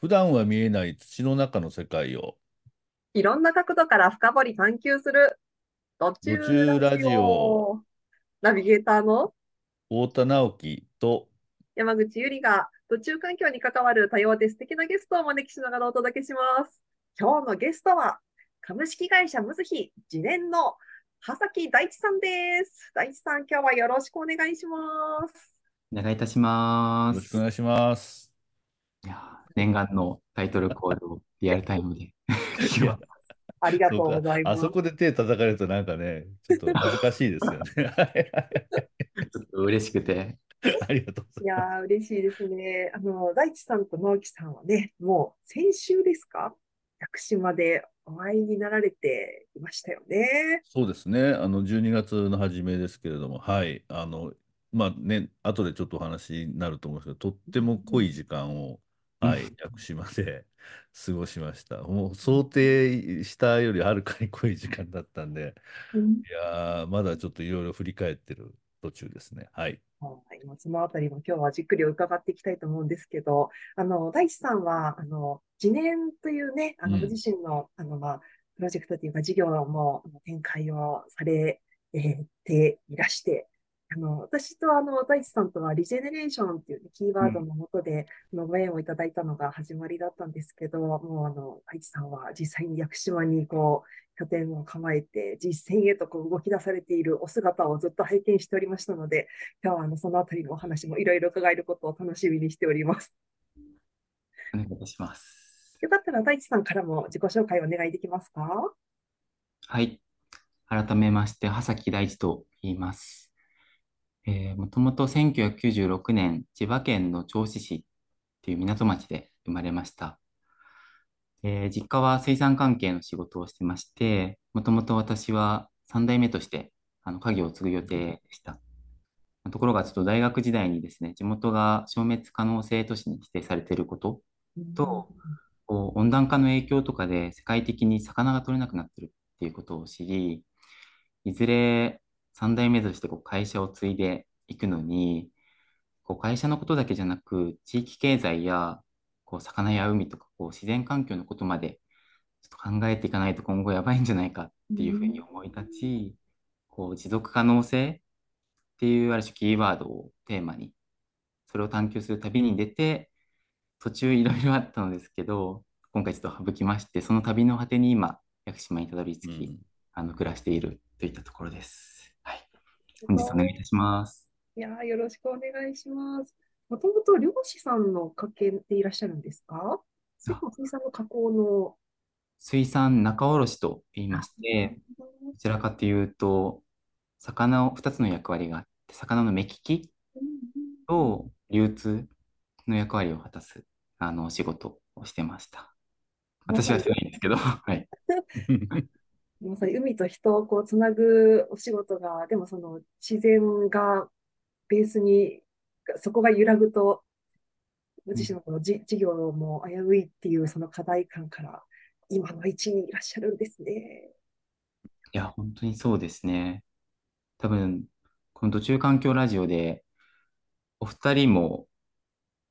普段は見えない土の中の世界をいろんな角度から深掘り探求する途中ラジラジオオ。ナビゲーターの？太田直樹と山口ゆりが途中環境に関わる多様で素敵なゲストをお招きしながらお届けします。今日のゲストは株式会社ムズヒ次年の葉崎大地さんです。大地さん、今日はよろしくお願いします。お願いいたします。よろしくお願いします。いやー念願のタイトルコールをリアルタイムで。ありがとそううございか、ます。あそこで手叩かれるとなんかね、ちょっと恥ずかしいですよね。はいちょっと嬉しくて。ありがとうございまいやー、嬉しいですね。あの、大地さんと直樹さんはね、もう先週ですか？屋久島でお会いになられていましたよね。す。そうですね、あの12月の初めですけれども、はい、あの、まあね、後でちょっとお話になると思うんですけど、とっても濃い時間を、はい、屋久島で過ごしました。もう想定したよりはるかに濃い時間だったんで、うんいやー、まだちょっといろいろ振り返ってる途中ですね。はい。はい、まあそのあたりも今日はじっくり伺っていきたいと思うんですけど、あの、大地さんは、あの、次年というね、あの、うんご自身の、あの、まあ、プロジェクトというか事業も展開をされえーていらして、あの、私とあの、大地さんとはリジェネレーションっていうね、キーワードのもとで、あのご縁をいただいたのが始まりだったんですけど、もうあの、大地さんは実際に屋久島にこう、拠点を構えて、実践へとこう動き出されているお姿をずっと拝見しておりましたので、今日はあのそのあたりのお話もいろいろ伺えることを楽しみにしております。お願いいたします。よかったら大地さんからも自己紹介お願いできますか？はい。改めまして、葉崎大地と言います。え、もともと1996年、千葉県の銚子市っていう港町で生まれました。えー実家は水産関係の仕事をしてまして、もともと私は3代目としてあの家業を継ぐ予定でした。ところが、ちょっと大学時代にですね、地元が消滅可能性都市に指定されていることと、こう温暖化の影響とかで世界的に魚が取れなくなってるっていうことを知り、いずれ3代目としてこう会社を継いでいくのに、こう会社のことだけじゃなく、地域経済やこう魚や海とかこう自然環境のことまでちょっと考えていかないと今後やばいんじゃないかっていうふうに思い立ち、こう持続可能性っていうある種キーワードをテーマに、それを探求する旅に出て、途中いろいろあったのですけど、今回ちょっと省きまして、その旅の果てに今、屋久島にたどり着き、うんあの暮らしているといったところです。はい。本日お願いいたします。いやーよろしくお願いします。もともと漁師さんの家系でいらっしゃるんですか？水産の加工の。水産仲卸と言いまして、どちらかというと、魚を2つの役割があって、魚の目利きと流通の役割を果たすあのお仕事をしてました。私はしてないんですけど、はい。まさに海と人をこうつなぐお仕事が、でもその自然がベースに、そこが揺らぐと、ご自身のこのじ事業も危ういっていうその課題感から、今の位置にいらっしゃるんですね。いや、本当にそうですね。多分、この途中環境ラジオで、お二人も、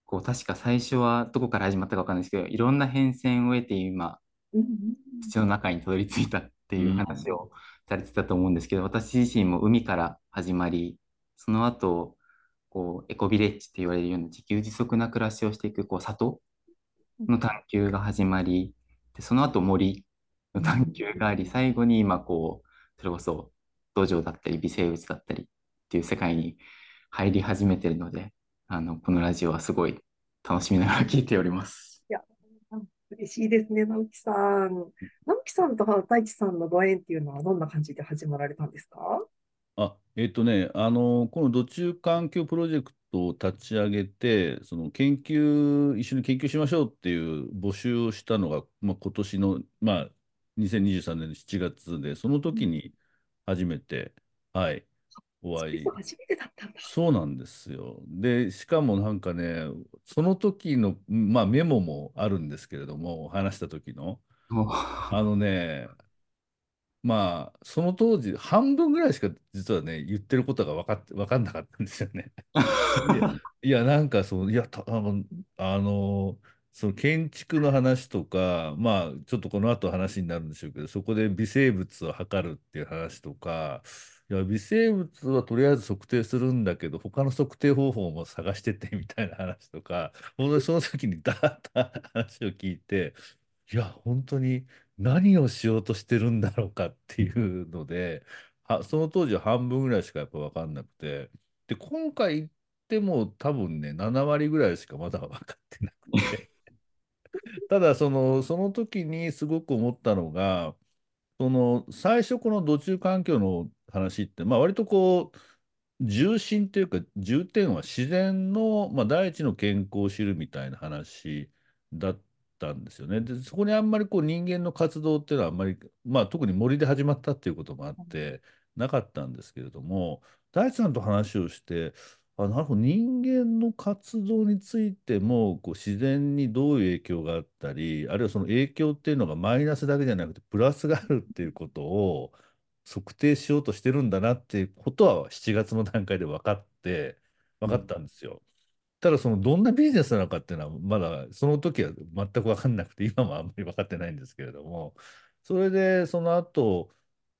こう、確か最初はどこから始まったかわかんないですけど、いろんな変遷を得て今、土の中にたどり着いたっていううん話をされてたと思うんですけど、私自身も海から始まり、その後、こう、エコビレッジって言われるような自給自足な暮らしをしていく、こう、里の探求が始まり、で、その後森の探求があり、最後に今、こう、それこそ土壌だったり微生物だったりっていう世界に入り始めてるので、あの、このラジオはすごい楽しみながら聞いております。嬉しいですね、直樹さん。直樹さんと大地さんのご縁っていうのはどんな感じで始まられたんですか？あ、えっとね、あの、この土中環境プロジェクトを立ち上げて、その研究、一緒に研究しましょうっていう募集をしたのが、まあ、今年の、まあ、2023年の7月で、その時に初めて、はい、お会い。そう初めてだったんだ。そうなんですよ。で、しかもなんかね、その時の、まあ、メモもあるんですけれども、話した時の、お あのね、まあ、その当時、半分ぐらいしか実はね、言ってることが分かって、分かんなかったんですよね。いや、いやなんかそう、いや、あの、あの、その建築の話とか、まあ、ちょっとこの後話になるんでしょうけど、そこで微生物を測るっていう話とか、いや、微生物はとりあえず測定するんだけど、他の測定方法も探しててみたいな話とか、その時にダーッと話を聞いて、いや、本当に何をしようとしてるんだろうかっていうので、はその当時は半分ぐらいしかやっぱ分かんなくて、で、今回行っても多分ね、7割ぐらいしかまだ分かってなくて。ただその、その時にすごく思ったのが、その最初この土中環境の話って、まあ、割とこう重心というか重点は自然の、まあ、大地の健康を知るみたいな話だったんですよね。でそこにあんまりこう人間の活動っていうのはあんまり、まあ、特に森で始まったっていうこともあってなかったんですけれども大地さんと話をしてあなるほど人間の活動についてもこう自然にどういう影響があったりあるいはその影響っていうのがマイナスだけじゃなくてプラスがあるっていうことを測定しようとしてるんだなっていうことは7月の段階で分かって分かったんですよ。ただそのどんなビジネスなのかっていうのはまだその時は全く分かんなくて 今もあんまり分かってないんですけれどもそれでその後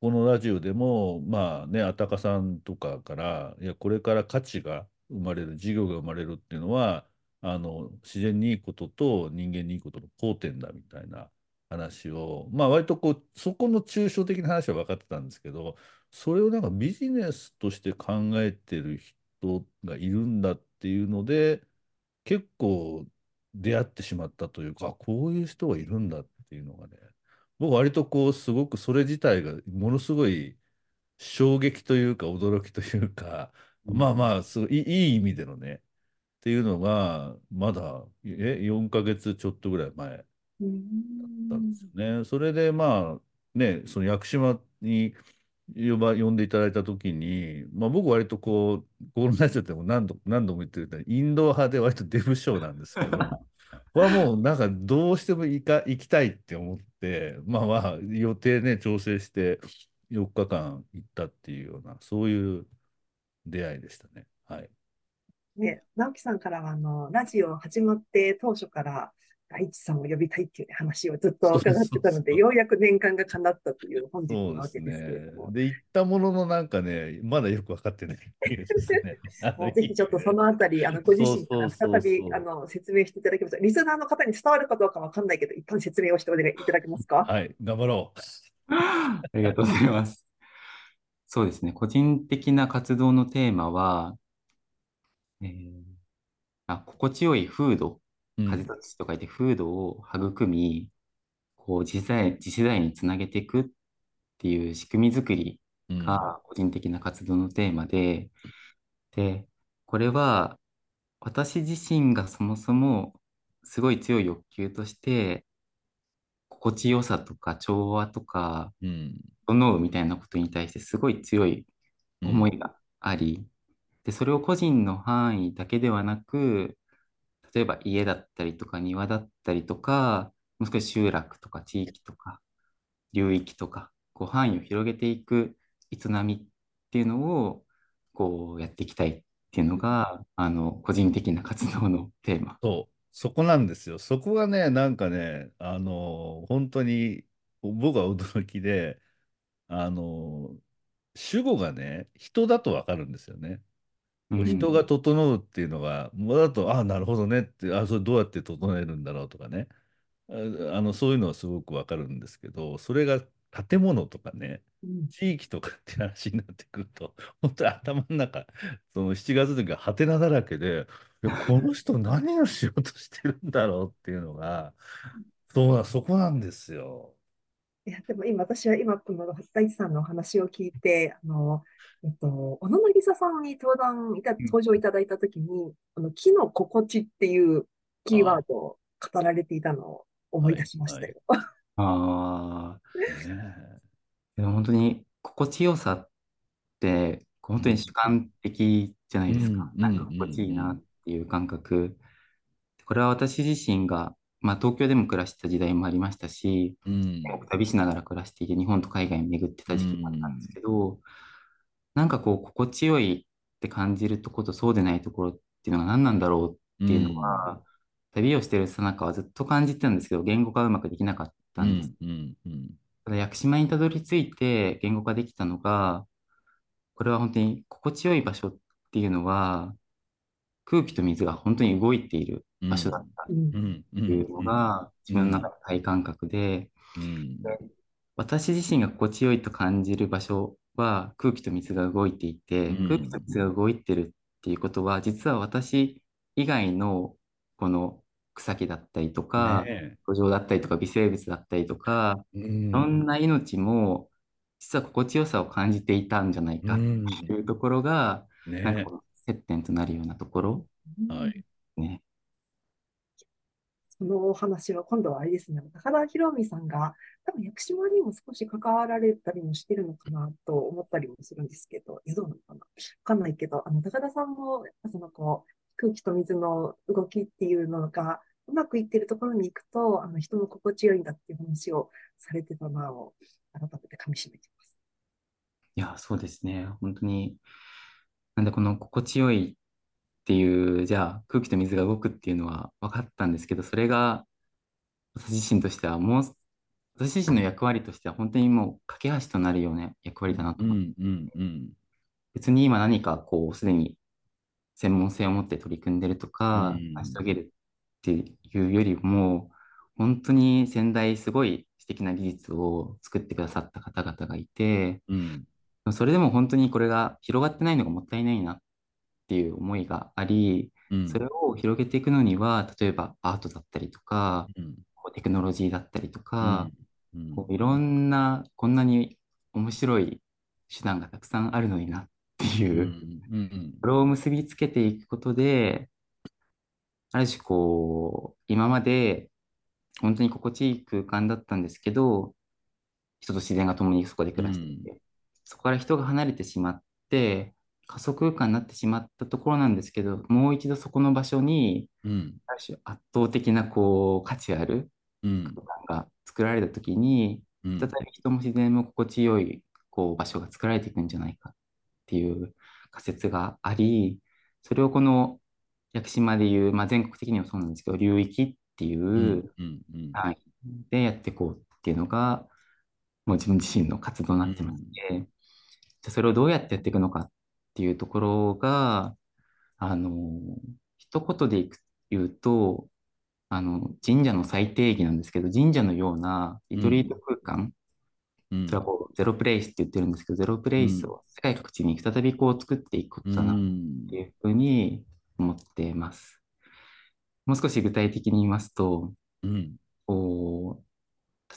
このラジオでもまあねあたかさんとかからいやこれから価値が生まれる事業が生まれるっていうのはあの自然にいいことと人間にいいことの交点だみたいな話をまあ割とこうそこの抽象的な話は分かってたんですけどそれをなんかビジネスとして考えてる人がいるんだっていうので結構出会ってしまったというかこういう人がいるんだっていうのがね僕割とこうすごくそれ自体がものすごい衝撃というか驚きというか、まあまあすごいいい意味でのねっていうのがまだえ4ヶ月ちょっとぐらい前だったんですよね。それでまあねその屋久島に呼ば呼んでいただいた時に、まあ、僕割とこう心の内っても何度何度も言ってるとインド派で割とデブ症なんですけどこれはもうなんかどうしても行か行きたいって思ってまあまあ予定ね調整して4日間行ったっていうようなそういう出会いでしたね。はい。ね、直樹さんからは、あの、ラジオ始まって当初から、大地さんを呼びたいっていう話をずっと伺ってたので、ようやく年間が叶ったという本日そうですなわけですけれねども。。で、行ったもののなんかね、まだよく分かってないね もうぜひちょっとそのあたり、あの、ご自身から再び、あの、説明していただけますか。リスナーの方に伝わるかどうかわかんないけど、一旦説明をしてお願いいただけますか？はい、頑張ろう。ありがとうございます。そうですね。個人的な活動のテーマは、えーあ、心地よい風土、うん。風と土と書いて風土を育み、こう次世代、次世代につなげていくっていう仕組み作りうん。が個人的な活動のテーマで、で、これは私自身がそもそもすごい強い欲求として、心地よさとか調和とか、うん。整うみたいなことに対してすごい強い思いがあり、で、それを個人の範囲だけではなく、例えば家だったりとか庭だったりとか、もう少し集落とか地域とか流域とか、こう範囲を広げていく営みっていうのをこうやっていきたいっていうのが、あの、個人的な活動のテーマ。そう、そこなんですよ。そこがね、なんかね、あの、本当に僕は驚きで、あの、主語がね、人だとわかるんですよね。うん人が整うっていうのが、もうだと、ああ、なるほどねって、あそれどうやって整えるんだろうとかね、ああのそういうのはすごくわかるんですけど、それが建物とかね、うん。地域とかって話になってくると、本当に頭の中、その7月の時はハテナだらけで、この人何をしようとしてるんだろうっていうのが、そうだ、そこなんですよ。いや、でも今、私は今、この大地さんのお話を聞いて、あの、えっと、小野渚さんに登壇いた、登場いただいたときに、あの、木の心地っていうキーワードを語られていたのを思い出しましたよ。ああ、ねでも本当に心地よさって、本当に主観的じゃないですか。うんなんか心地いいなっていう感覚。これは私自身が、まあ、東京でも暮らしてた時代もありましたし、うん。旅しながら暮らしていて、日本と海外に巡ってた時期もあったんですけど、なんかこう、心地よいって感じるところとそうでないところっていうのが何なんだろうっていうのは、旅をしているさなかはずっと感じてたんですけど、言語化はうまくできなかったうんです。んうんうんただ、屋久島にたどり着いて言語化できたのが、これは本当に心地よい場所っていうのは、空気と水が本当に動いている場所だったっていうんのが自分の中の体感覚で、うん。私自身が心地よいと感じる場所は空気と水が動いていて、うん。空気と水が動いてるっていうことは、実は私以外のこの草木だったりとか、ね土壌だったりとか、微生物だったりとか、いろんな命も実は心地よさを感じていたんじゃないかっていうところが、ねなんか接点となるようなところ？はいね。そのお話は今度はあれですね、高田博美さんが、多分屋久島にも少し関わられたりもしてるのかなと思ったりもするんですけど、いやどうなのかなわかんないけど、あの、高田さんも、そのこう、空気と水の動きっていうのが、うまくいってるところに行くと、あの、人も心地よいんだっていう話をされてたなを、改めて噛み締めています。いや、そうですね。本当に。なんで、この心地よいっていう、じゃあ空気と水が動くっていうのは分かったんですけど、それが私自身としてはもう、私自身の役割としては本当にもう架け橋となるような役割だなと思って、うんうんうん。別に今何かこう、すでに専門性を持って取り組んでるとかうん、成し遂げるっていうよりも、本当に先代すごい素敵な技術を作ってくださった方々がいて、うんそれでも本当にこれが広がってないのがもったいないなっていう思いがあり、うん。それを広げていくのには、例えばアートだったりとか、うん。テクノロジーだったりとか、うん。こういろんな、こんなに面白い手段がたくさんあるのになっていう、うん。うん。これを結びつけていくことで、ある種こう、今まで本当に心地いい空間だったんですけど、人と自然が共にそこで暮らしていて、そこから人が離れてしまって、仮想空間になってしまったところなんですけど、もう一度そこの場所に、うん。圧倒的なこう価値あるうん。空間が作られたときに、うん。再び人も自然も心地よいこう場所が作られていくんじゃないかっていう仮説があり、それをこの屋久島でいう、まあ、全国的にもそうなんですけど、流域っていう範囲でやっていこうっていうのが、もう自分自身の活動になってまして、じゃあそれをどうやってやっていくのかっていうところが、あの、一言で言うと、あの、神社の最定義なんですけど、神社のようなリトリート空間、うん。それはこうゼロプレイスって言ってるんですけど、ゼロプレイスを世界各地に再びこう作っていくことだなっうんていうふうに思っています。もう少し具体的に言いますと、うん。こう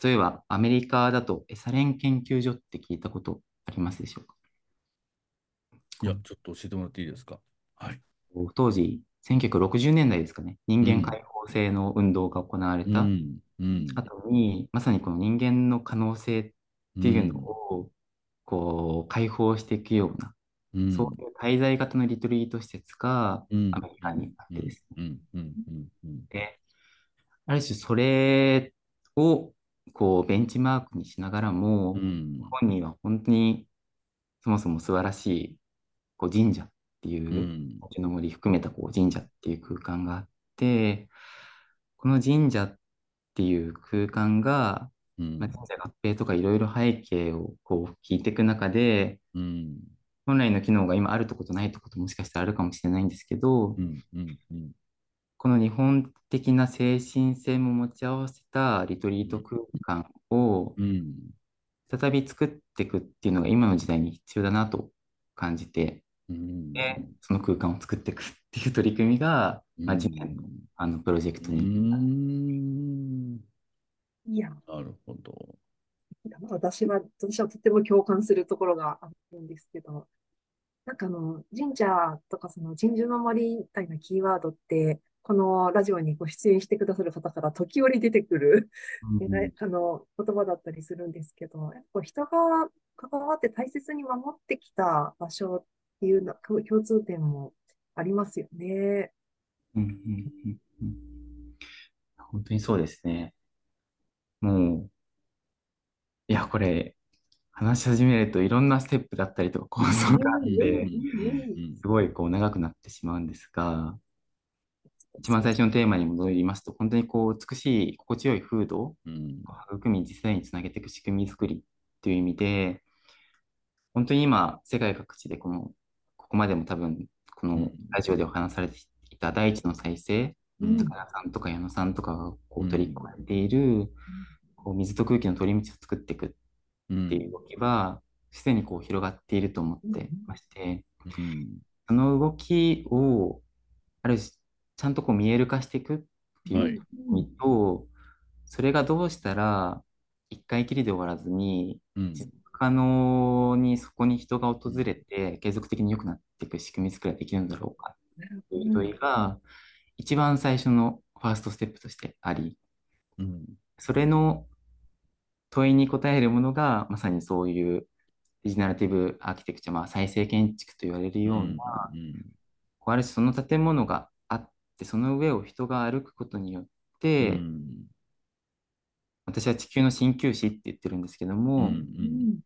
例えばアメリカだとエサレン研究所って聞いたことありますでしょうか？いや、ちょっと教えてもらっていいですか？はい。当時、1960年代ですかね、人間解放性の運動が行われたうん。うん。後に、まさにこの人間の可能性っていうのを、こう解放していくような、うん。そういう滞在型のリトリート施設がうん。アメリカにあってですね。うん。うん。うん。うん。で、ある種それをこうベンチマークにしながらも、うん。本人は本当にそもそも素晴らしいこう神社っていうう、ちの森含めたこう神社っていう空間があって、この神社っていう空間が、うん。まあ、神社合併とかいろいろ背景をこう聞いていく中で、うん。本来の機能が今あるとことないとこともしかしたらあるかもしれないんですけど、うんうんうん。この日本的な精神性も持ち合わせたリトリート空間をうん。再び作っていくっていうのが今の時代に必要だなと感じて、うんでその空間を作っていくっていう取り組みが、まあ、次年のあのプロジェクトうに、ん。いや、なるほど。私は、私はとても共感するところがあるんですけど、なんかあの、神社とかその神樹の森みたいなキーワードって、このラジオにご出演してくださる方から時折出てくる、うん。ねあの言葉だったりするんですけど、やっぱ人が関わって大切に守ってきた場所っていうの共共通点もありますよね。うんうんうんうん本当にそうですね。もう、いや、これ、話し始めるといろんなステップだったりとか構想があっうんて、うんすごいこう長くなってしまうんですが、一番最初のテーマに戻りますと、本当にこう美しい、心地よい風土をうん。育み、次世代につなげていく仕組み作りっていう意味で、本当に今、世界各地でこの、ここまでも多分、このうん。ラジオでお話しされていた大地の再生、うん。高田さんとか矢野さんとかがこううん取り組まれている、こう水と空気の通り道を作っていくうんっていう動きは、すでにこう広がっていると思ってまして、うん。その動きを、ある種、ちゃんとこう見える化していくってはい。いう意味と、それがどうしたら、一回きりで終わらずに、可能にそこに人が訪れて、継続的に良くなっていく仕組み作りができるんだろうか。っていう問いが、一番最初のファーストステップとしてあり、うん。それの問いに答えるものが、まさにそういうリジナラティブアーキテクチャ、まあ、再生建築と言われるような、うんこうある種その建物があって、その上を人が歩くことによって、うん。私は地球の鍼灸師って言ってるんですけども、うん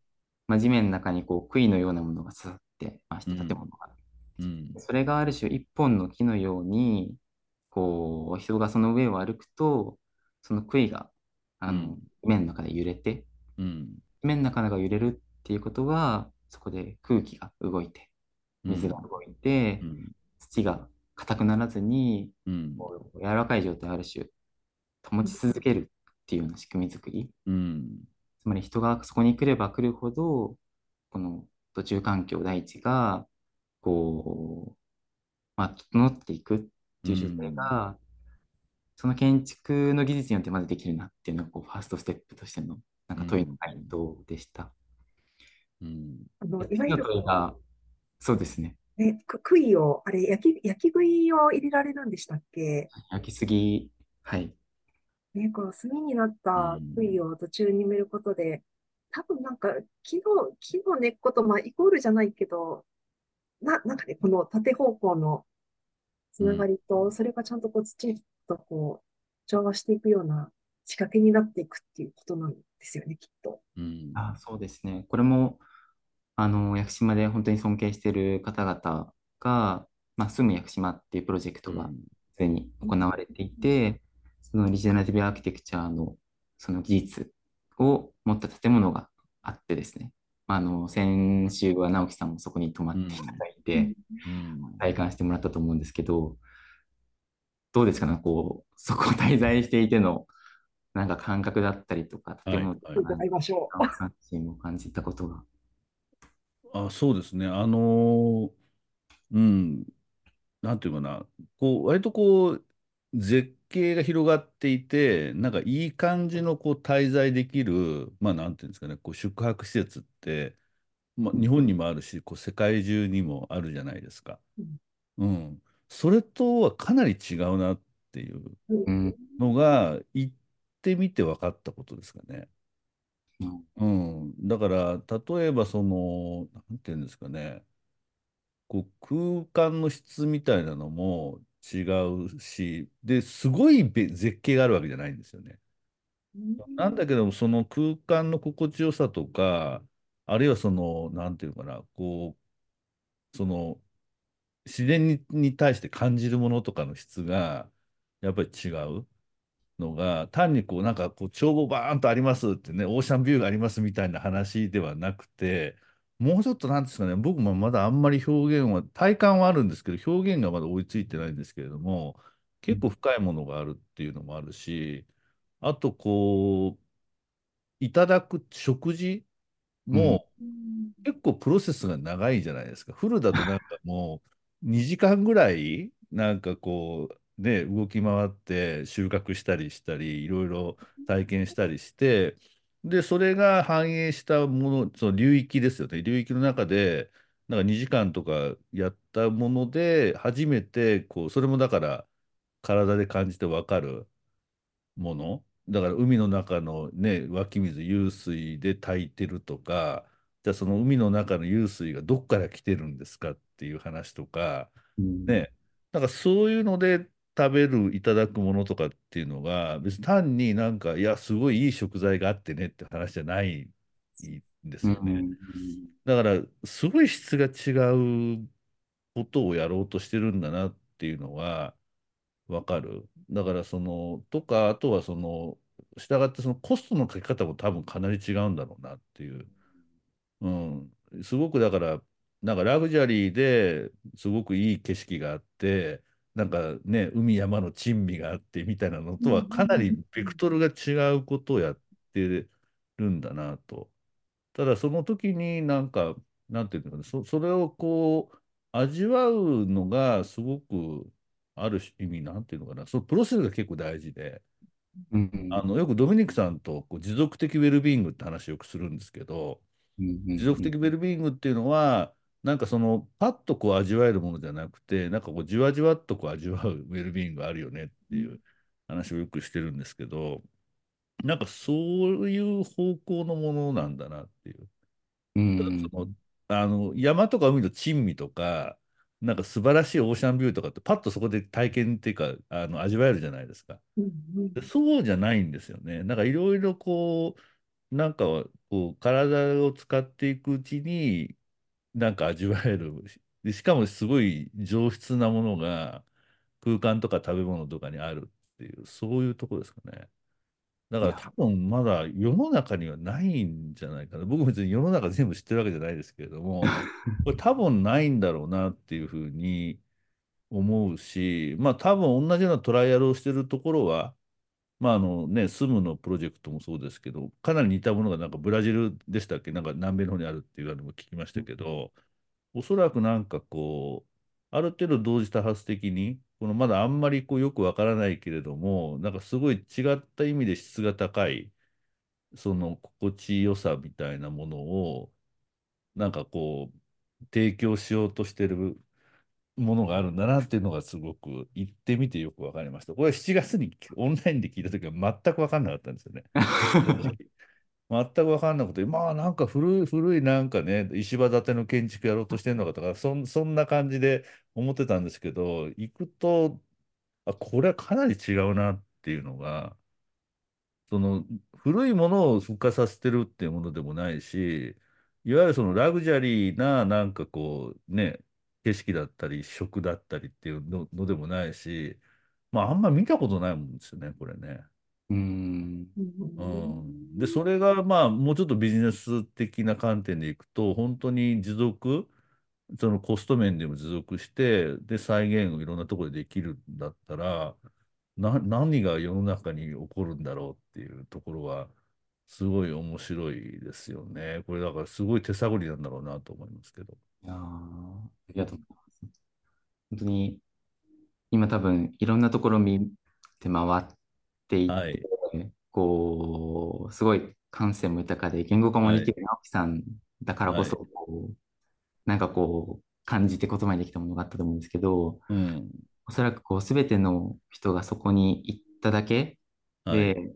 まあ、地面の中にこう杭のようなものが刺さってまして、うん。建物が。うん。それがある種一本の木のように、こう人がその上を歩くと、その杭があの、うん。地面の中で揺れて、うん。地面の中が揺れるっていうことは、そこで空気が動いて、水が動いて、うん土が硬くならずに、うん。柔らかい状態をある種保ち続けるっていうような仕組み作り。うんつまり人がそこに来れば来るほど、この途中環境、大地が、こう、まあ、整っていくっていう状態が、その建築の技術によってまずできるなっていうのが、こう、ファーストステップとしての、なんか問いの回答でした。うんあの、いわそうですね。ね、く杭を、あれ、焼き、焼き杭を入れられるんでしたっけ？焼きすぎ、はい。ね、この炭になった杭を途中に埋めることで、多分なんか木の、木の根っことまあイコールじゃないけど、な、なんかね、この縦方向のつながりと、それがちゃんとこう土とこう調和していくような仕掛けになっていくっていうことなんですよね、きっと。うんあ、そうですね。これも、あの、屋久島で本当に尊敬している方々が、まあ、住む屋久島っていうプロジェクトがすでに行われていて、そのリジェネラティブアーキテクチャのその技術を持った建物があってですね、あの、先週は直樹さんもそこに泊まっていただいて、うん体感してもらったと思うんですけど、どうですかね、こう、そこを滞在していての、なんか感覚だったりとか、建物とはいか、伺いましょう。関心を感じたことが。あ、そうですね。あのーうん、なんていうかな、こう、割とこう、絶景が広がっていて、なんかいい感じのこう滞在できる、まあなんていうんですかね、こう宿泊施設って、まあ、日本にもあるし、こう世界中にもあるじゃないですか。うん。それとはかなり違うなっていううんのが、行ってみて分かったことですかね。うんうん、だから例えばそのなんていうんですかねこう空間の質みたいなのも違うしですごいべ絶景があるわけじゃないんですよね。なんだけどもその空間の心地よさとかあるいはそのなんていうのかなこうその自然に、に対して感じるものとかの質がやっぱり違う。のが単にこうなんかこう眺望バーンとありますってねオーシャンビューがありますみたいな話ではなくてもうちょっとなんですかね僕もまだあんまり表現は体感はあるんですけど表現がまだ追いついてないんですけれども結構深いものがあるっていうのもあるしあとこういただく食事も結構プロセスが長いじゃないですか。フルだとなんかもう2時間ぐらいなんかこうね、動き回って収穫したりしたりいろいろ体験したりしてでそれが反映したものその流域ですよね。流域の中でなんか2時間とかやったもので初めてこうそれもだから体で感じて分かるもの。だから海の中のね湧き水湧水で炊いてるとかじゃあその海の中の湧水がどっから来てるんですかっていう話とかうん。ね。なんかそういうので食べる、いただくものとかっていうのが、別に単になんか、いや、すごいいい食材があってねって話じゃないんですよね。だから、すごい質が違うことをやろうとしてるんだなっていうのは、わかるだからその、とか、あとはその、従ってそのコストのかけ方も多分かなり違うんだろうなっていう。うん。すごくだから、なんかラグジュアリーですごくいい景色があって、なんかね、海山の珍味があってみたいなのとはかなりベクトルが違うことをやってるんだなと。ただその時になんか、なんていうのかな、そ、それをこう、味わうのがすごくある意味、なんていうのかな、そのプロセスが結構大事で、うんあのよくドミニクさんとこう持続的ウェルビーイングって話をよくするんですけど、うん。持続的ウェルビーイングっていうのは、なんかそのパッとこう味わえるものじゃなくて、なんかこうじわじわっとこう味わう ウェルビーイングがあるよねっていう話をよくしてるんですけど、なんかそういう方向のものなんだなっていう。うんそのあの山とか海の珍味とか、なんか素晴らしいオーシャンビューとかって、パッとそこで体験っていうか、あの味わえるじゃないですか。うんでそうじゃないんですよね。なんかいろいろこう、なんかこう体を使っていくうちに、なんか味わえる。で、しかもすごい上質なものが空間とか食べ物とかにあるっていう、そういうところですかね。だから多分まだ世の中にはないんじゃないかな。僕も別に世の中全部知ってるわけじゃないですけれども、これ多分ないんだろうなっていうふうに思うし、まあ多分同じようなトライアルをしてるところは、まああのね、スムのプロジェクトもそうですけど、かなり似たものがなんかブラジルでしたっけ、なんか南米の方にあるっていうのも聞きましたけど、おそらくなんかこう、ある程度同時多発的に、このまだあんまりこうよくわからないけれども、なんかすごい違った意味で質が高い、その心地よさみたいなものを、なんかこう、提供しようとしてるものがあるんだなっていうのがすごく行ってみてよくわかりました。これ7月にオンラインで聞いたときは全くわかんなかったんですよね。全く分かんなくて、まあなんか古い、古いなんかね、石場建ての建築やろうとしてるのかとか、そん、そんな感じで思ってたんですけど、行くと、あ、これはかなり違うなっていうのが、その古いものを復活させてるっていうものでもないし、いわゆるそのラグジュアリーななんかこうね、景色だったり食だったりっていうの、のでもないし、まああんま見たことないもんですよね、これね。うんうん、で、それがまあもうちょっとビジネス的な観点でいくと、本当に持続、そのコスト面でも持続して、で、再現をいろんなところでできるんだったら、な、何が世の中に起こるんだろうっていうところは、すごい面白いですよね。これだからすごい手探りなんだろうなと思いますけど。いやーありがとうございます。本当に、今多分いろんなところ見て回っていはいこう、すごい感性も豊かで、言語化もできる直樹さんだからこそ、はこう、なんかこう、感じて言葉にできたものがあったと思うんですけど、うん。おそらくこう、すべての人がそこに行っただけはい。で、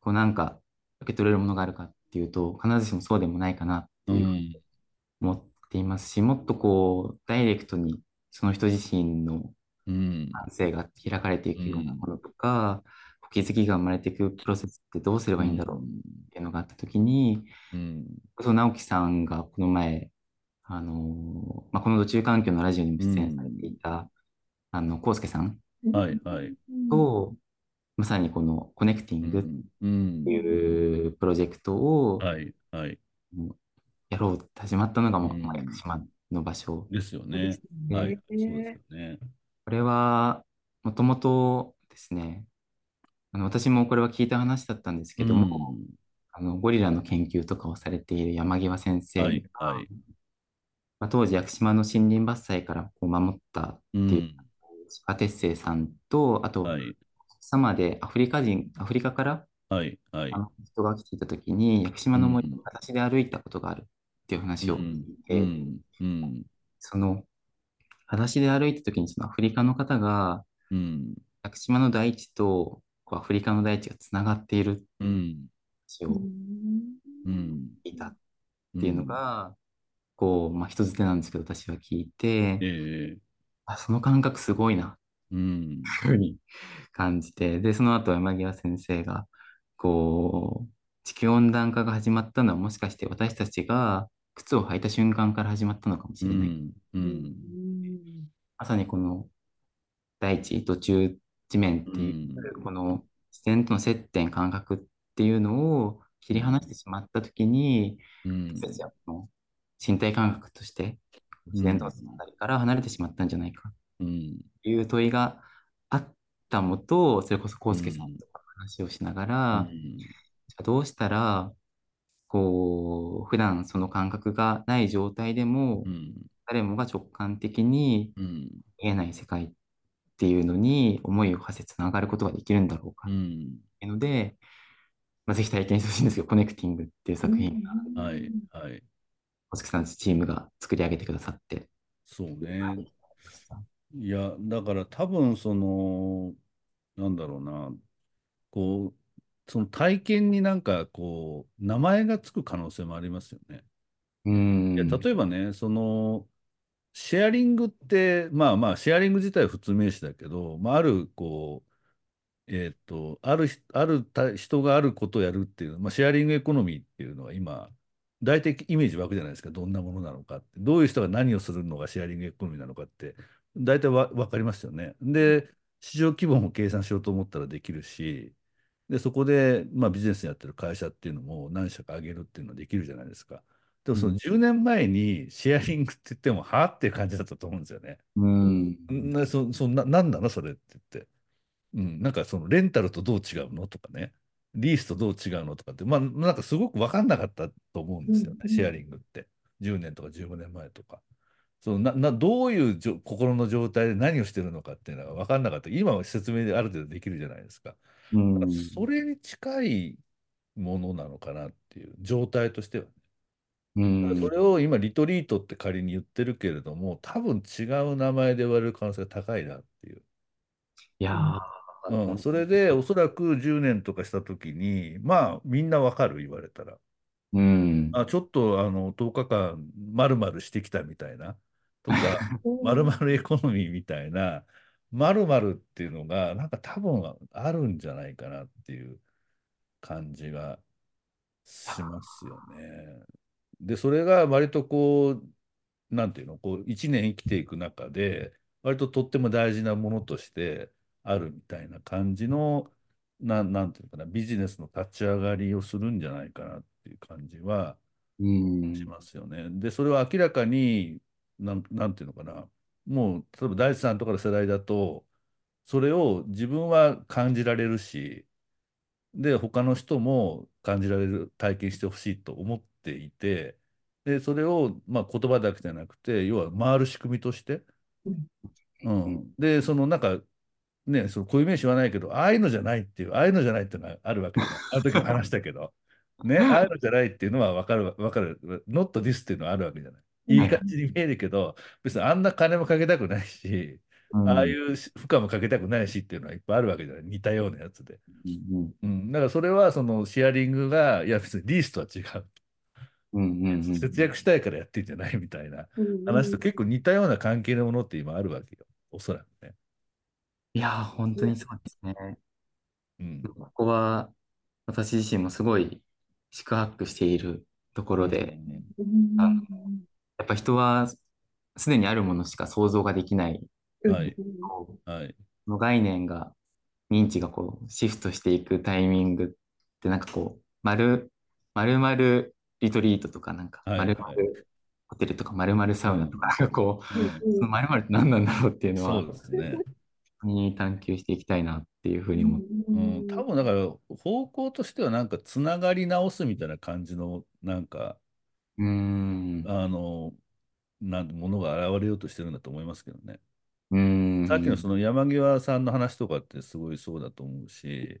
こうなんか受け取れるものがあるかっていうと、必ずしもそうでもないかなっていううん。思っていますし、もっとこう、ダイレクトにその人自身のうん。感性が開かれていくようなものとか、気づきが生まれていくプロセスってどうすればいいんだろうっていうのがあったときに、うん。そう直樹さんがこの前、あのまあ、この土中環境のラジオにも出演されていた、あの、康介さんはいはいと、まさにこのコネクティングっうんて。いうプロジェクトをはいはい。やろうって始まったのが、もう屋久島の場所。ですよねはい。そうですよね。これは、もともとですね、あの私もこれは聞いた話だったんですけども、うんあのゴリラの研究とかをされている山際先生が、はいはいまあ、当時、屋久島の森林伐採からこう守ったってう。いうん鹿哲生さんと、あと、はい様でアフリカ人、アフリカからはいはいあ。の人が来ていたときに、屋久島の森うんを裸足で歩いたことがあるっていう話を聞いて、うんうん。その裸足で歩いたときに、そのアフリカの方が、うん。屋久島の大地とこうアフリカの大地がつながっているってういうん話をうん。聞いたっていうのが、こう、まあ、人づてなんですけど、私は聞いて、ええ。あ、その感覚すごいな、うん。ふうに感じて、で、その後、山際先生が、こう、地球温暖化が始まったのは、もしかして私たちが靴を履いた瞬間から始まったのかもしうれない。んうん。まさにこの、大地、土中地面っていう、この自然との接点、感覚っていうのを切り離してしまったときに、私たちはこの身体感覚として自然とのつながりから離れてしまったんじゃないか。という問いがあったもと、それこそ康介さんとか話をしながら、どうしたらこう普段その感覚がない状態でも、誰もが直感的に見えない世界っていうのに思いを馳せつながることができるんだろうか。っていうので、まあ、ぜひ体験してほしいんですけど、コネクティングっていう作品が、はいはい。小月さんチームが作り上げてくださって。そうね。いや、だから多分その、なんだろうな、こう、その体験になんかこう、名前がつく可能性もありますよね。うんいや例えばね、その、シェアリングって、まあまあ、シェアリング自体は普通名詞だけど、まあ、ある、こう、えっ、と、ある、ある人があることをやるっていう、まあ、シェアリングエコノミーっていうのは今、大体イメージ湧くじゃないですか、どんなものなのかって。どういう人が何をするのがシェアリングエコノミーなのかって、大体わ分かりますよね。で、市場規模も計算しようと思ったらできるし、で、そこで、まあ、ビジネスやってる会社っていうのも何社か上げるっていうのはできるじゃないですか。でもその10年前にシェアリングって言っても、はあっていう感じだったと思うんですよね。うん。なそそななんなのそれって言って。うん、なんかそのレンタルとどう違うのとかね。リースとどう違うのとかって、まあなんかすごく分かんなかったと思うんですよね、うん、シェアリングって。10年とか15年前とか。そのななどういうじょ心の状態で何をしてるのかっていうのが分かんなかった。今は説明である程度できるじゃないですか。うん、それに近いものなのかなっていう状態としては、うん、それを今リトリートって仮に言ってるけれども多分違う名前で言われる可能性が高いなっていう。いやうん、それでおそらく10年とかした時にまあみんなわかる言われたら、うん、あちょっとあの10日間まるまるしてきたみたいな。とかまるまるエコノミーみたいなまるまるっていうのが、なんか多分あるんじゃないかなっていう感じがしますよね。で、それが割とこう、なんていうの、こう、1年生きていく中で、割ととっても大事なものとしてあるみたいな感じの、ななんていうかな、ビジネスの立ち上がりをするんじゃないかなっていう感じはしますよね。で、それは明らかに、なん、なんていうのかな、もう例えば大地さんとかの世代だとそれを自分は感じられるしで他の人も感じられる体験してほしいと思っていてでそれを、まあ、言葉だけじゃなくて要は回る仕組みとして、うん、でそのなんかねその固有名詞はないけどああいうのじゃないっていうああいうのじゃないっていうのがあるわけ。あの時も話したけど。ねああいうのじゃないっていうのは分 かる分かる。Not this っていうのはあるわけじゃない。いい感じに見えるけど、別にあんな金もかけたくないし、うん、ああいう負荷もかけたくないしっていうのはいっぱいあるわけじゃない。似たようなやつで。うん、うん、だからそれはそのシェアリングが、いや別にリースとは違う。うんうんうん、節約したいからやってんじゃないみたいな話と結構似たような関係のものって今あるわけよ。おそらくね。いや本当にそうですね。うん、ここは私自身もすごい宿泊しているところで、うん、あのやっぱ人はすでにあるものしか想像ができない。はい。はい。の概念が、認知がこうシフトしていくタイミングってなんかこう、丸、丸々リトリートとかなんか、丸々ホテルとか丸々サウナとか、なんかこう、その丸々って何なんだろうっていうのは、そうですね。に探求していきたいなっていうふうに思って。うん、多分だから方向としてはなんかつながり直すみたいな感じのなんかうん。あの、なんものが現れようとしてるんだと思いますけどね。うんさっきのその山際さんの話とかってすごいそうだと思うし、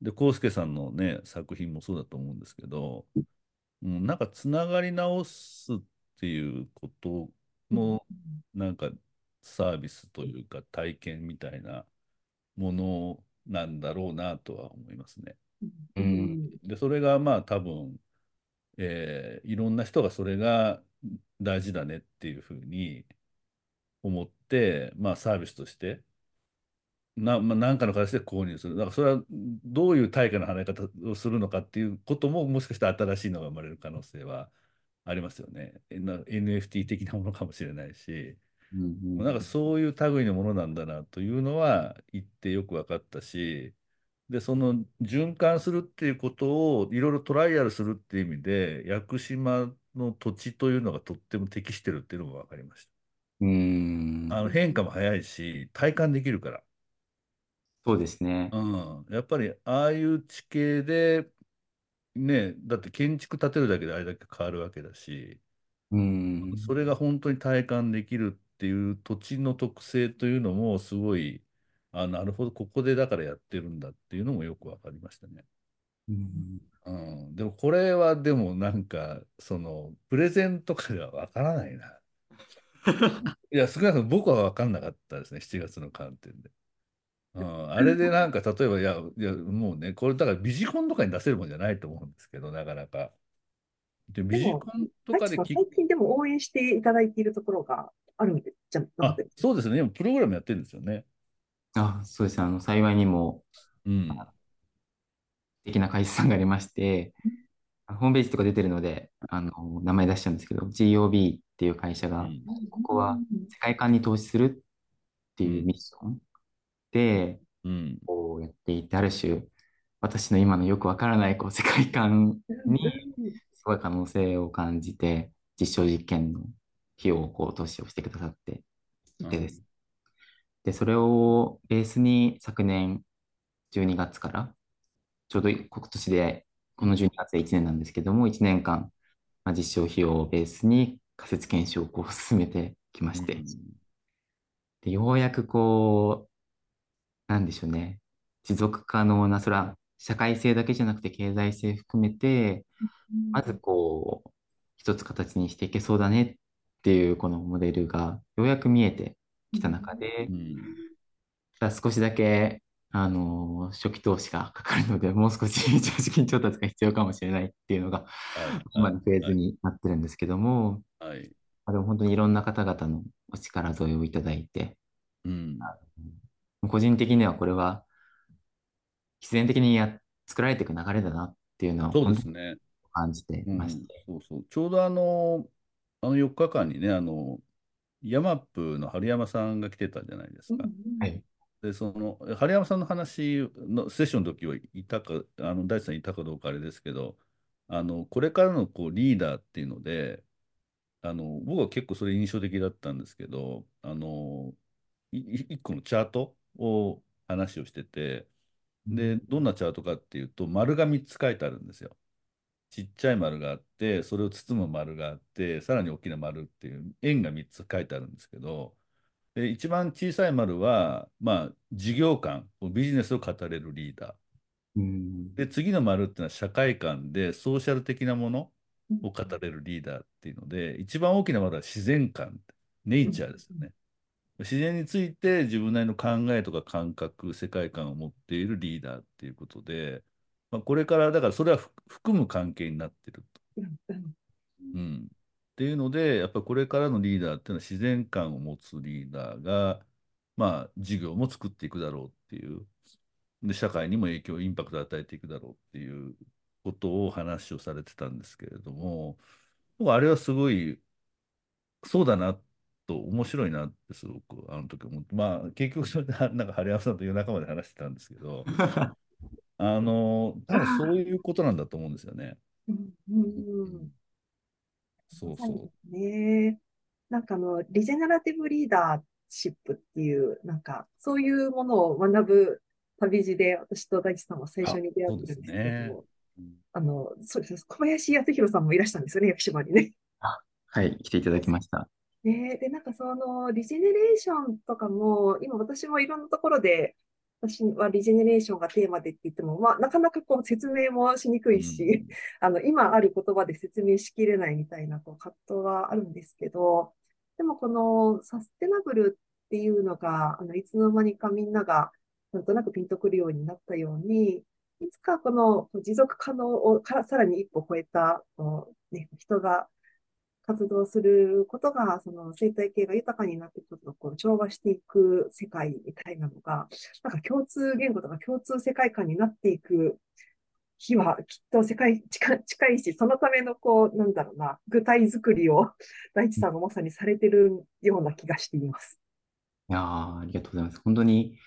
で、康介さんのね、作品もそうだと思うんですけど、うん、なんかつながり直すっていうことの、なんかサービスというか体験みたいなものなんだろうなとは思いますね。うん、で、それがまあ多分、えー、いろんな人がそれが大事だねっていうふうに思って、まあ、サービスとしてな、まあ、何かの形で購入する。だからそれはどういう対価の払い方をするのかっていうことももしかしたら新しいのが生まれる可能性はありますよね。NFT 的なものかもしれないし、うんうんなんかそういう類のものなんだなというのは言ってよく分かったし、で、その循環するっていうことをいろいろトライアルするっていう意味で、屋久島の土地というのがとっても適してるっていうのが分かりましうんた。あの変化も早いし、体感できるから。そうですね。うん、やっぱりああいう地形で、ね、だって建築建てるだけであれだけ変わるわけだし、うんそれが本当に体感できるっていう土地の特性というのもすごい、あ、なるほど、ここでだからやってるんだっていうのもよく分かりましたね。うんうん、でもこれはでもなんか、その、プレゼンとかでは分からないな。いや、少なくとも僕は分かんなかったですね、7月の観点で。うん、あれでなんか、例えば、いや、いや、もうね、これだからビジコンとかに出せるもんじゃないと思うんですけど、なかなか。で、ビジコンとかで最近でも応援していただいているところがあるんで、じゃなあくて、そうですね、今プログラムやってるんですよね。あ、そうですね。あの、幸いにもうん。素敵な会社さんがありまして、ホームページとか出てるので、あの、名前出しちゃうんですけど、GOB っていう会社が、うんここは世界観に投資するっていうミッションで、うん。こうやっていて、ある種、私の今のよくわからないこう世界観にすごい可能性を感じて、実証実験の費用をこう投資をしてくださっていてです。で、それをベースに昨年12月から、ちょうど今年で、この12月で1年なんですけども、1年間、まあ、実証費用をベースに仮説検証をこう進めてきまして、でようやくこう、なんでしょうね、持続可能な、それは社会性だけじゃなくて経済性含めて、まずこう、一つ形にしていけそうだねっていうこのモデルがようやく見えてきた中でう、ん。ただ少しだけ、あの初期投資がかかるので、もう少し資金調達が必要かもしれないっていうのが、はい。今のフェーズになってるんですけども、はい。まあでも本当にいろんな方々のお力添えをいただいて、うん。個人的にはこれは必然的にや作られていく流れだなっていうのはそう本当にですね。感じてうんまして、そうそう。ちょうどあの、あの4日間にね、あの、ヤマップの春山さんが来てたじゃないですか。はい。で、その、春山さんの話のセッションの時はいたか、あの、大地さんいたかどうかあれですけど、あの、これからのこうリーダーっていうので、あの、僕は結構それ印象的だったんですけど、あの、いい一個のチャートを話をしてて、で、どんなチャートかっていうと、丸が3つ書いてあるんですよ。ちっちゃい丸があって、それを包む丸があって、さらに大きな丸っていう円が3つ書いてあるんですけど、で一番小さい丸は、まあ、事業観、ビジネスを語れるリーダー。うんで、次の丸っていうのは社会観でソーシャル的なものを語れるリーダーっていうので、一番大きな丸は自然観、ネイチャーですよね。自然について自分なりの考えとか感覚、世界観を持っているリーダーっていうことで、まあ、これから、だからそれはふ含む関係になってると。うん。っていうので、やっぱこれからのリーダーっていうのは自然観を持つリーダーが、まあ、事業も作っていくだろうっていう。で、社会にも影響、インパクトを与えていくだろうっていうことを話をされてたんですけれども、僕はあれはすごい、そうだなと、面白いなってすごくあの時思って、まあ、結局それで、なんか春山さんと夜中まで話してたんですけど、あの、多分そういうことなんだと思うんですよね。うんうんそうそそうですね。なんかあの、リジェネラティブリーダーシップっていう、なんか、そういうものを学ぶ旅路で、私と大地さんは最初に出会ってるんですけれども、う。あの、そうです。小林康弘さんもいらしたんですよね、屋久島にね。はい、来ていただきました。ね、で、なんかその、リジェネレーションとかも、今私もいろんなところで、私はリジェネレーションがテーマでって言っても、まあ、なかなかこう説明もしにくいし、あの、今ある言葉で説明しきれないみたいな、こう、葛藤はあるんですけど、でもこのサステナブルっていうのが、あの、いつの間にかみんなが、なんとなくピンとくるようになったように、いつかこの持続可能をからさらに一歩超えた、こうね、人が活動することが、その生態系が豊かになっていくことこう調和していく世界みたいなのが、なんか共通言語とか共通世界観になっていく日はきっと世界近近いし、そのためのこう、なんだろうな、具体作りを大地さんがまさにされてるような気がしています。いやー、ありがとうございます。本当に、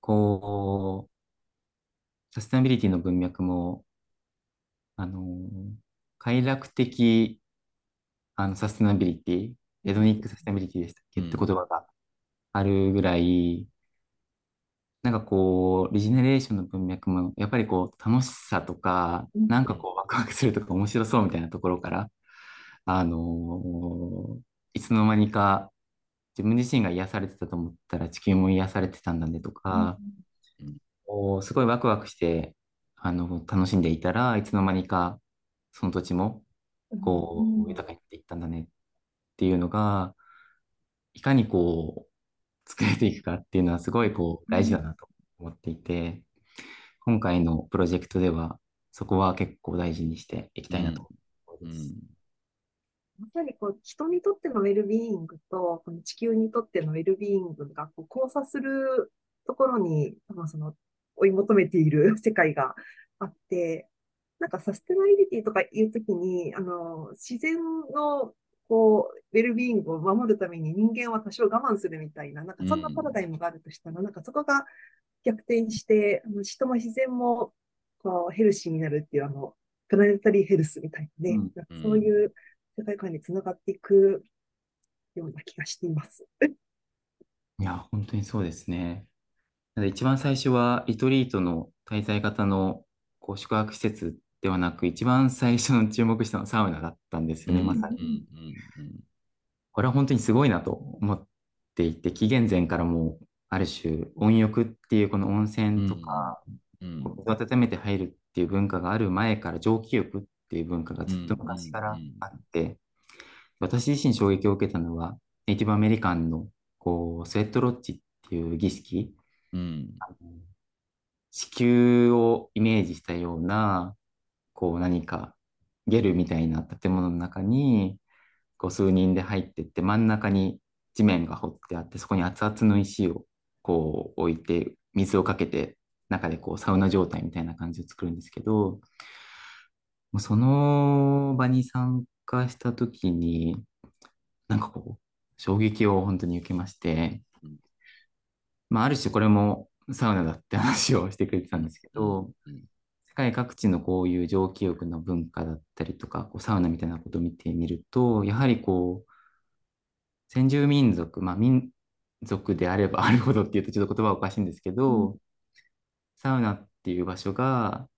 こう、サステナビリティの文脈も、あの快楽的あのサステナビリティ、エドニックサステナビリティでしたっけ、うん。って言葉があるぐらい、なんかこう、リジェネレーションの文脈も、やっぱりこう、楽しさとか、うん。なんかこう、ワクワクするとか面白そうみたいなところから、あのーいつの間にか自分自身が癒されてたと思ったら地球も癒されてたんだねとか、こうすごいワクワクして、あの、楽しんでいたらいつの間にかその土地もこう豊かになっていったんだね。っていうのが、いかにこう、作れていくかっていうのはすごいこう、大事だなと思っていて、今回のプロジェクトでは、そこは結構大事にしていきたいなと思います。まさにこう人にとってのウェルビーイングとこの地球にとってのウェルビーイングがこう交差するところに多分その追い求めている世界があって、なんかサステナビリティとかいうときに、あの、自然のこう、ウェルビーイングを守るために人間は多少我慢するみたいな、なんかそんなパラダイムがあるとしたら、なんかそこが逆転して、あの人も自然もこうヘルシーになるっていう、あの、プラネタリーヘルスみたいなね、うんなんかそういう世界観につながっていくような気がしています。いや、本当にそうですね。一番最初はリトリートの滞在型のこう宿泊施設ではなく、一番最初の注目したのはサウナだったんですよね、まさに。これは本当にすごいなと思っていて、紀元前からもうある種温浴っていうこの温泉とか、温めて入るっていう文化がある前から蒸気浴っていう文化がずっと昔からあって、私自身衝撃を受けたのは、ネイティブアメリカンのこうスウェットロッジっていう儀式、あの地球をイメージしたような、こう何かゲルみたいな建物の中に、こう数人で入ってって、真ん中に地面が掘ってあって、そこに熱々の石をこう置いて、水をかけて、中でこうサウナ状態みたいな感じを作るんですけど、もうその場に参加したときに、なんかこう、衝撃を本当に受けまして、まあ、ある種これもサウナだって話をしてくれてたんですけど、世界各地のこういう蒸気浴の文化だったりとか、こうサウナみたいなことを見てみると、やはりこう、先住民族、まあ民族であれば あるほどっていうとちょっと言葉はおかしいんですけど、サウナっていう場所が、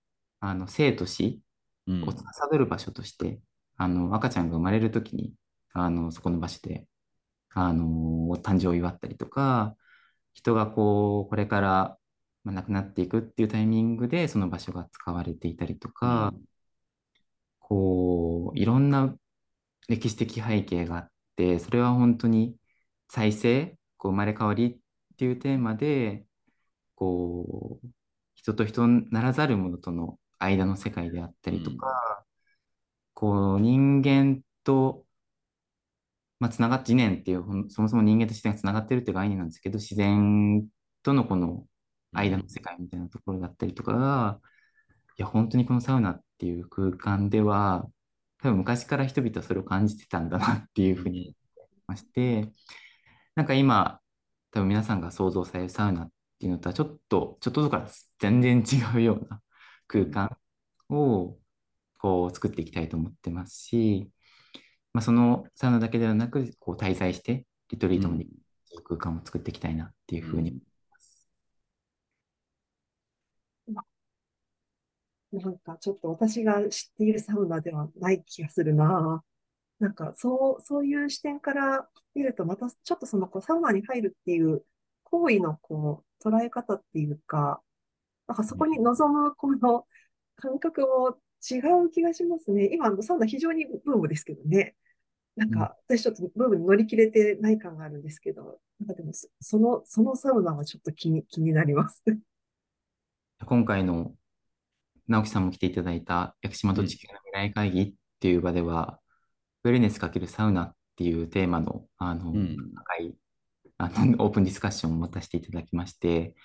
あの、生と死を司る場所として、あの、赤ちゃんが生まれるときに、あの、そこの場所で、あの、誕生を祝ったりとか、人がこう、これから、まあ、亡くなっていくっていうタイミングで、その場所が使われていたりとか、こう、いろんな歴史的背景があって、それは本当に再生、こう生まれ変わりっていうテーマで、こう、人と人ならざるものとの間の世界であったりとか、こう、人間と、まあ、つながっ、自然っていう、そもそも人間と自然がつながってるっていう概念なんですけど、自然とのこの間の世界みたいなところだったりとかが、いや、本当にこのサウナっていう空間では、多分昔から人々はそれを感じてたんだなっていうふうに思いまして、なんか今、多分皆さんが想像されるサウナっていうのとはちょっと、ちょっとずつから全然違うような空間をこう作っていきたいと思ってますし、まあ、そのサウナだけではなく、こう滞在してリトリートもできる空間を作っていきたいなっていうふうに思います。なんかちょっと私が知っているサウナではない気がするな。なんかそう、そういう視点から見ると、またちょっとそのこうサウナに入るっていう行為のこう捉え方っていうか、なんかそこに望むこの感覚も違う気がしますね。今の、サウナ非常にブームですけどね。なんか私ちょっとブームに乗り切れてない感があるんですけど、なんかでもその、そのサウナはちょっと気に、気になります。今回の直樹さんも来ていただいた屋久島と地球の未来会議っていう場では、ウェルネス×サウナっていうテーマの、あの、うん。あの、オープンディスカッションをまたしていただきまして、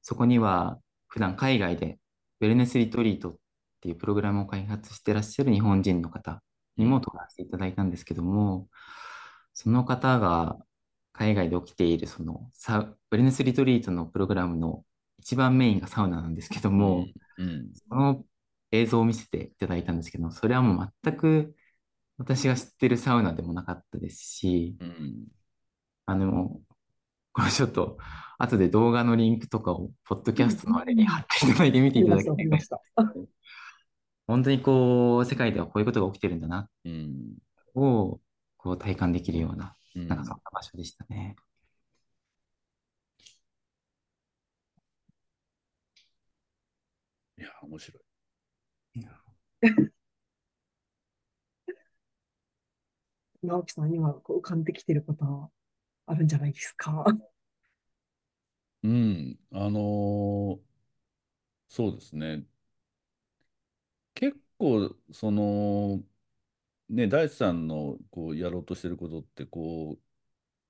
そこには普段海外でウェルネスリトリートっていうプログラムを開発してらっしゃる日本人の方にも登壇していただいたんですけども、その方が海外で起きているそのサウウェルネスリトリートのプログラムの一番メインがサウナなんですけども、うん。その映像を見せていただいたんですけど、それはもう全く私が知ってるサウナでもなかったですし、うん。あの、これちょっと、後で動画のリンクとかを、ポッドキャストのあれに貼っていただいて見ていただきたした。本当にこう、世界ではこういうことが起きてるんだな、うん。を、こう体感できるような、うんなんかそんな場所でしたね。や、面白い。直樹さん、今こう浮かんできてることあるんじゃないですか？うん。あのーそうですね。結構、その、ね、大地さんのこうやろうとしてることって、こう、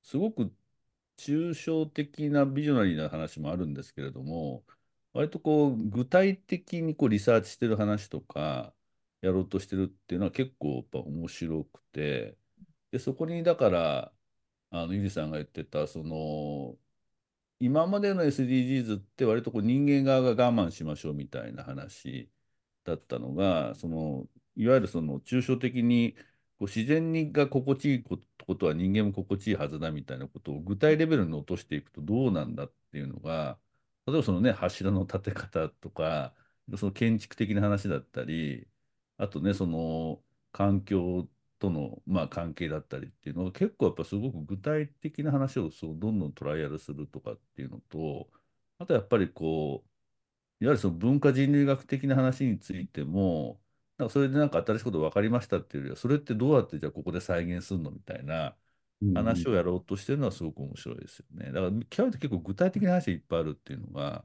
すごく抽象的なビジョナリーな話もあるんですけれども、割とこう、具体的にこうリサーチしてる話とか、やろうとしてるっていうのは結構やっぱ面白くて、で、そこにだから、あの、ゆりさんが言ってた、その、今までの SDGs って割とこう人間側が我慢しましょうみたいな話だったのが、そのいわゆるその抽象的にこう自然にが心地いいことことは人間も心地いいはずだみたいなことを具体レベルに落としていくとどうなんだっていうのが、例えばそのね、柱の立て方とか、その建築的な話だったり、あとね、その環境との、まあ、関係だったりっていうのが結構やっぱすごく具体的な話をそうどんどんトライアルするとかっていうのと、あとやっぱりこう、いわゆるその文化人類学的な話についても、なんかそれでなんか新しいこと分かりましたっていうよりは、それってどうやってじゃあここで再現するのみたいな話をやろうとしてるのはすごく面白いですよね。だから極めて結構具体的な話がいっぱいあるっていうのが、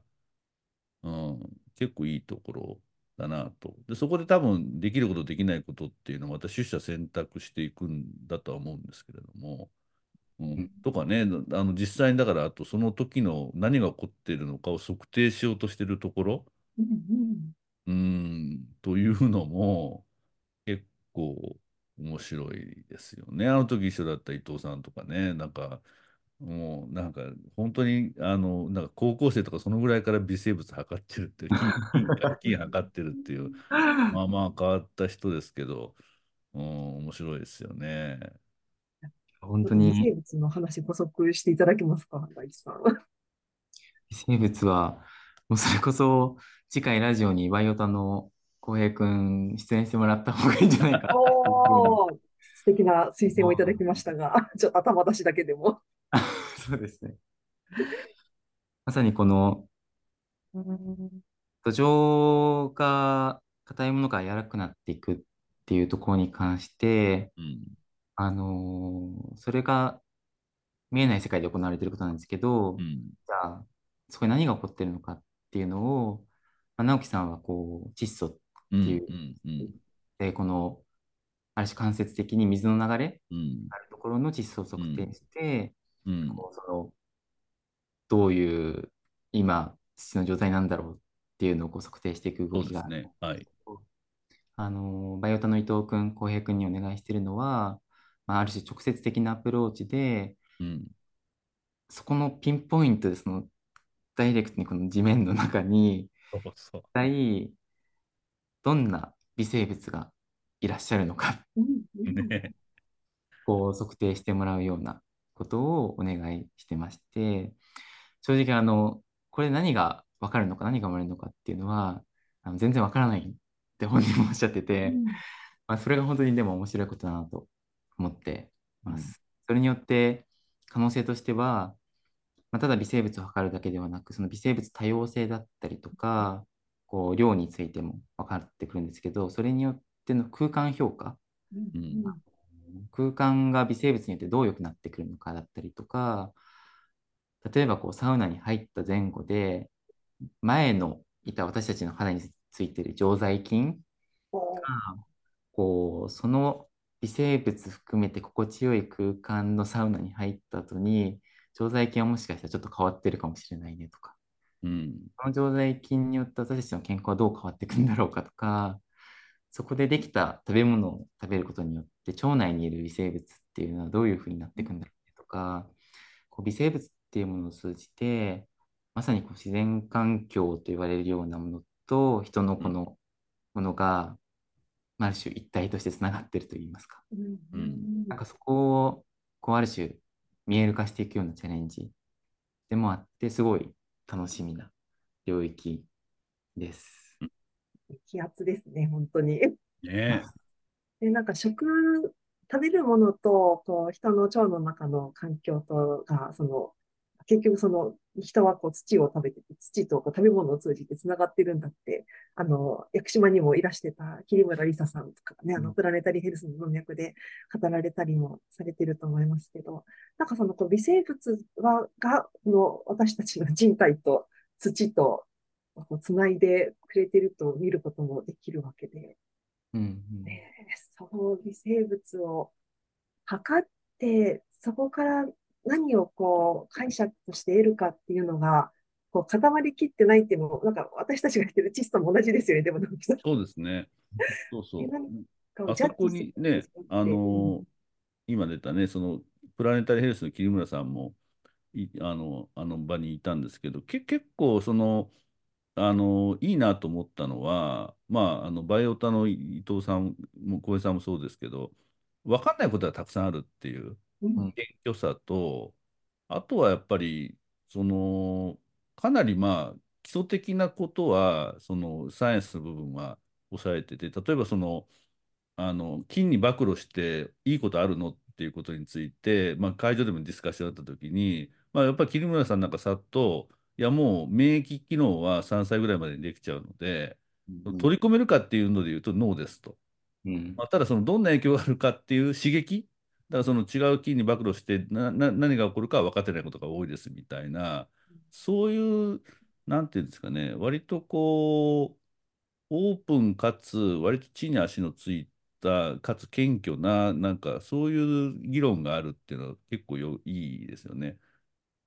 うん、結構いいところだなと。で、そこで多分できることできないことっていうのをまた取捨選択していくんだとは思うんですけれども、うん。うん。とかね、あの実際にだからあとその時の何が起こっているのかを測定しようとしているところ、うん。うん、というのも結構面白いですよね。あの時一緒だった伊藤さんとかね、なんかもうなんか本当にあのなんか高校生とかそのぐらいから微生物測ってるっていう、菌菌か菌測ってるっていう、まあまあ変わった人ですけど、うん、面白いですよね。本当微生に物の話補足していただけますか、大地さん。微生物は、もうそれこそ次回ラジオにバイオタの浩平くん出演してもらった方がいいんじゃないか 素敵な推薦をいただきましたが、ちょっと頭出しだけでも。そうですね。まさにこの土壌が硬いものから柔らかくなっていくっていうところに関して、うん、あのーそれが見えない世界で行われていることなんですけど、じうん、ゃあ、そこに何が起こってるのかっていうのを、まあ、直樹さんはこう窒素ってうん、いううん、うん、で、この、ある種間接的に水の流れうん、あるところの窒素を測定して、うん、こうそのどういう今、土の状態なんだろうっていうのをこう測定していく動きがね。はい。あの、バイオタの伊藤君、浩平君にお願いしているのは、まあ、ある種直接的なアプローチで、うん、そこのピンポイントで、その、ダイレクトにこの地面の中に。一体、どんな微生物がいらっしゃるのか、ね。こう測定してもらうようなことをお願いしてまして、正直、あの、これ何が分かるのか、何が生まれるのかっていうのは、あの全然分からないって本人もおっしゃってて、まあ、それが本当にでも面白いことだなと思ってます。それによって可能性としては、まあ、ただ微生物を測るだけではなく、その微生物多様性だったりとか、こう量についても分かってくるんですけど、それによっての空間評価、うん、空間が微生物によってどう良くなってくるのかだったりとか、例えばこうサウナに入った前後で、前のいた私たちの肌についている常在菌こう、その微生物含めて心地よい空間のサウナに入った後に、常在菌はもしかしたらちょっと変わってるかもしれないねとか、うん。この常在菌によって私たちの健康はどう変わっていくんだろうかとか、そこでできた食べ物を食べることによって腸内にいる微生物っていうのはどういうふうになっていくんだろうとか、こう微生物っていうものを通じて、まさにこう自然環境と言われるようなものと人のこのものが、まあある種一体としてつながってるといいますか。うんうんなんかそこをこうある種見える化していくようなチャレンジでもあって、すごい楽しみな領域です。気圧ですね、本当に。ねで、なんか食、食べるものと、こう、人の腸の中の環境とが、その、結局その、人はこう土を食べてて、土とこう食べ物を通じて繋がってるんだって、あの、屋久島にもいらしてた桐村梨沙さんとかね、あの、プラネタリーヘルスの文脈で語られたりもされてると思いますけど、なんかその、こう微生物は、が、の、私たちの人体と土と、こう、つないでくれてると見ることもできるわけで、うんうんねえそう、微生物を測って、そこから何をこう解釈として得るかっていうのが、こう固まりきってないっていうのも、なんか私たちが言ってる窒素も同じですよね、でも。そうですね。そうそうあそこにねあの、今出たね、そのプラネタリーヘルスの桐村さんもいあのあの場にいたんですけど、け結構その、あのいいなと思ったのは、まあ、あのバイオタの伊藤さんも小江さんもそうですけど、分かんないことがたくさんあるっていう謙虚さと、あとはやっぱり、その、かなりまあ、基礎的なことは、そのサイエンスの部分は抑えてて、例えばその、あの、菌に暴露していいことあるのっていうことについて、まあ、会場でもディスカッションだったときに、まあ、やっぱり桐村さんなんかさっと、いや、もう免疫機能は3歳ぐらいまでにできちゃうので、うん取り込めるかっていうので言うと、ノーですと。うんまあ、ただそのどんな影響があるかっていう刺激だからその違う菌に暴露してなな何が起こるかは分かってないことが多いですみたいなそういうなんていうんですかね割とこうオープンかつ割と地に足のついたかつ謙虚ななんかそういう議論があるっていうのは結構よいいですよね。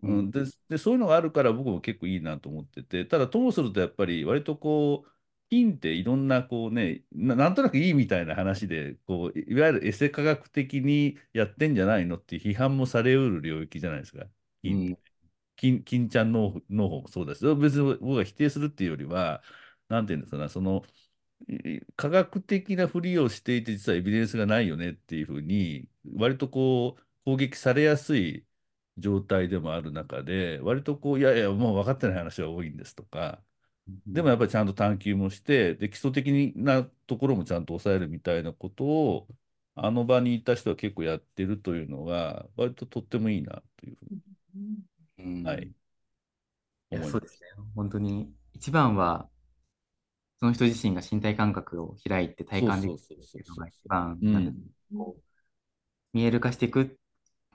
うん、ででそういうのがあるから僕も結構いいなと思っててただともするとやっぱり割とこう菌っていろんなこうねななんとなくいいみたいな話でこういわゆるエセ科学的にやってんじゃないのって批判もされうる領域じゃないですか。う菌ん金金ちゃん農農法もそうですよ。別に僕が否定するっていうよりは、なんていうんですかね、そのい科学的なふりをしていて、実はエビデンスがないよねっていうふうに、割とこう攻撃されやすい状態でもある中で、割とこう、いやいや、もう分かってない話が多いんですとか、でもやっぱりちゃんと探求もして、で基礎的なところもちゃんと抑えるみたいなことを、あの場にいた人は結構やってるというのが、割ととってもいいなというふうに。うんうんはいいやそうですね。本当に、一番は、その人自身が身体感覚を開いて体感できるっていうのが一番見える化していく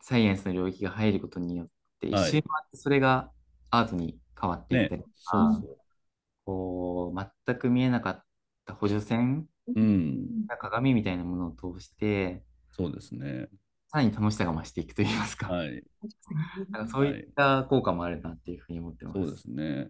サイエンスの領域が入ることによって、一はい周回ってそれがアートに変わっていったりねと、か、そうそこう全く見えなかった補助線う。うん、鏡みたいなものを通して、そうですね。さらに楽しさが増していくといいますか、はい、かそういった効果もあるなっていうふうに思ってます。そうですね。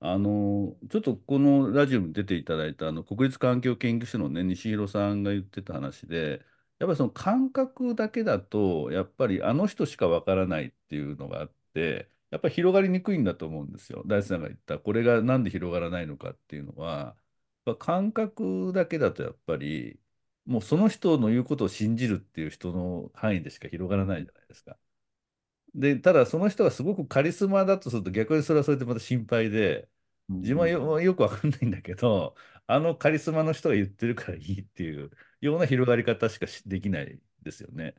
あの、ちょっとこのラジオに出ていただいたあの国立環境研究所のね、西広さんが言ってた話で、やっぱりその感覚だけだと、やっぱりあの人しかわからないっていうのがあって、やっぱり広がりにくいんだと思うんですよ。大地さんが言った、これがなんで広がらないのかっていうのは、感覚だけだとやっぱり、もうその人の言うことを信じるっていう人の範囲でしか広がらないじゃないですか。で、ただその人がすごくカリスマだとすると逆にそれはそれでまた心配で、うん自分はよよくわかんないんだけど、あのカリスマの人が言ってるからいいっていうような広がり方しかしできないですよね。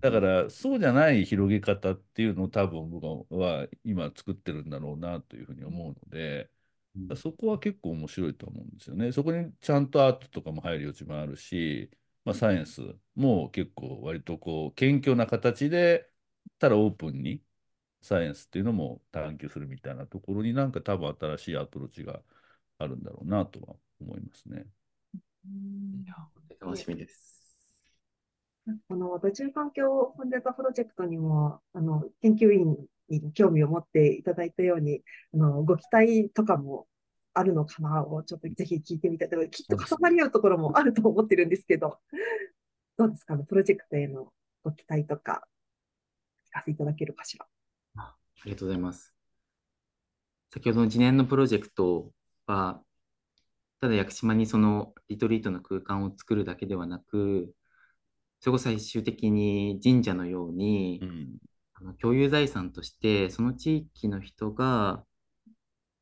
だからそうじゃない広げ方っていうのを多分僕は今作ってるんだろうなというふうに思うので、うんそこは結構面白いと思うんですよね。そこにちゃんとアートとかも入る余地もあるし、まあ、サイエンスも結構割とこう謙虚な形で、ただオープンにサイエンスっていうのも探求するみたいなところになんか多分新しいアプローチがあるんだろうなとは思いますね。楽しみです。この土中環境コンデータプロジェクトにも、あの、研究員に興味を持っていただいたように、あの、ご期待とかもあるのかなを、ちょっとぜひ聞いてみたいときっと重なり合うところもあると思ってるんですけど、どうですか？ね、プロジェクトへのご期待とか、聞かせていただけるかしら。あありがとうございます。先ほどの次年のプロジェクトは、ただ屋久島にそのリトリートの空間を作るだけではなく、それこそ最終的に神社のように、うん。あの共有財産として、その地域の人が、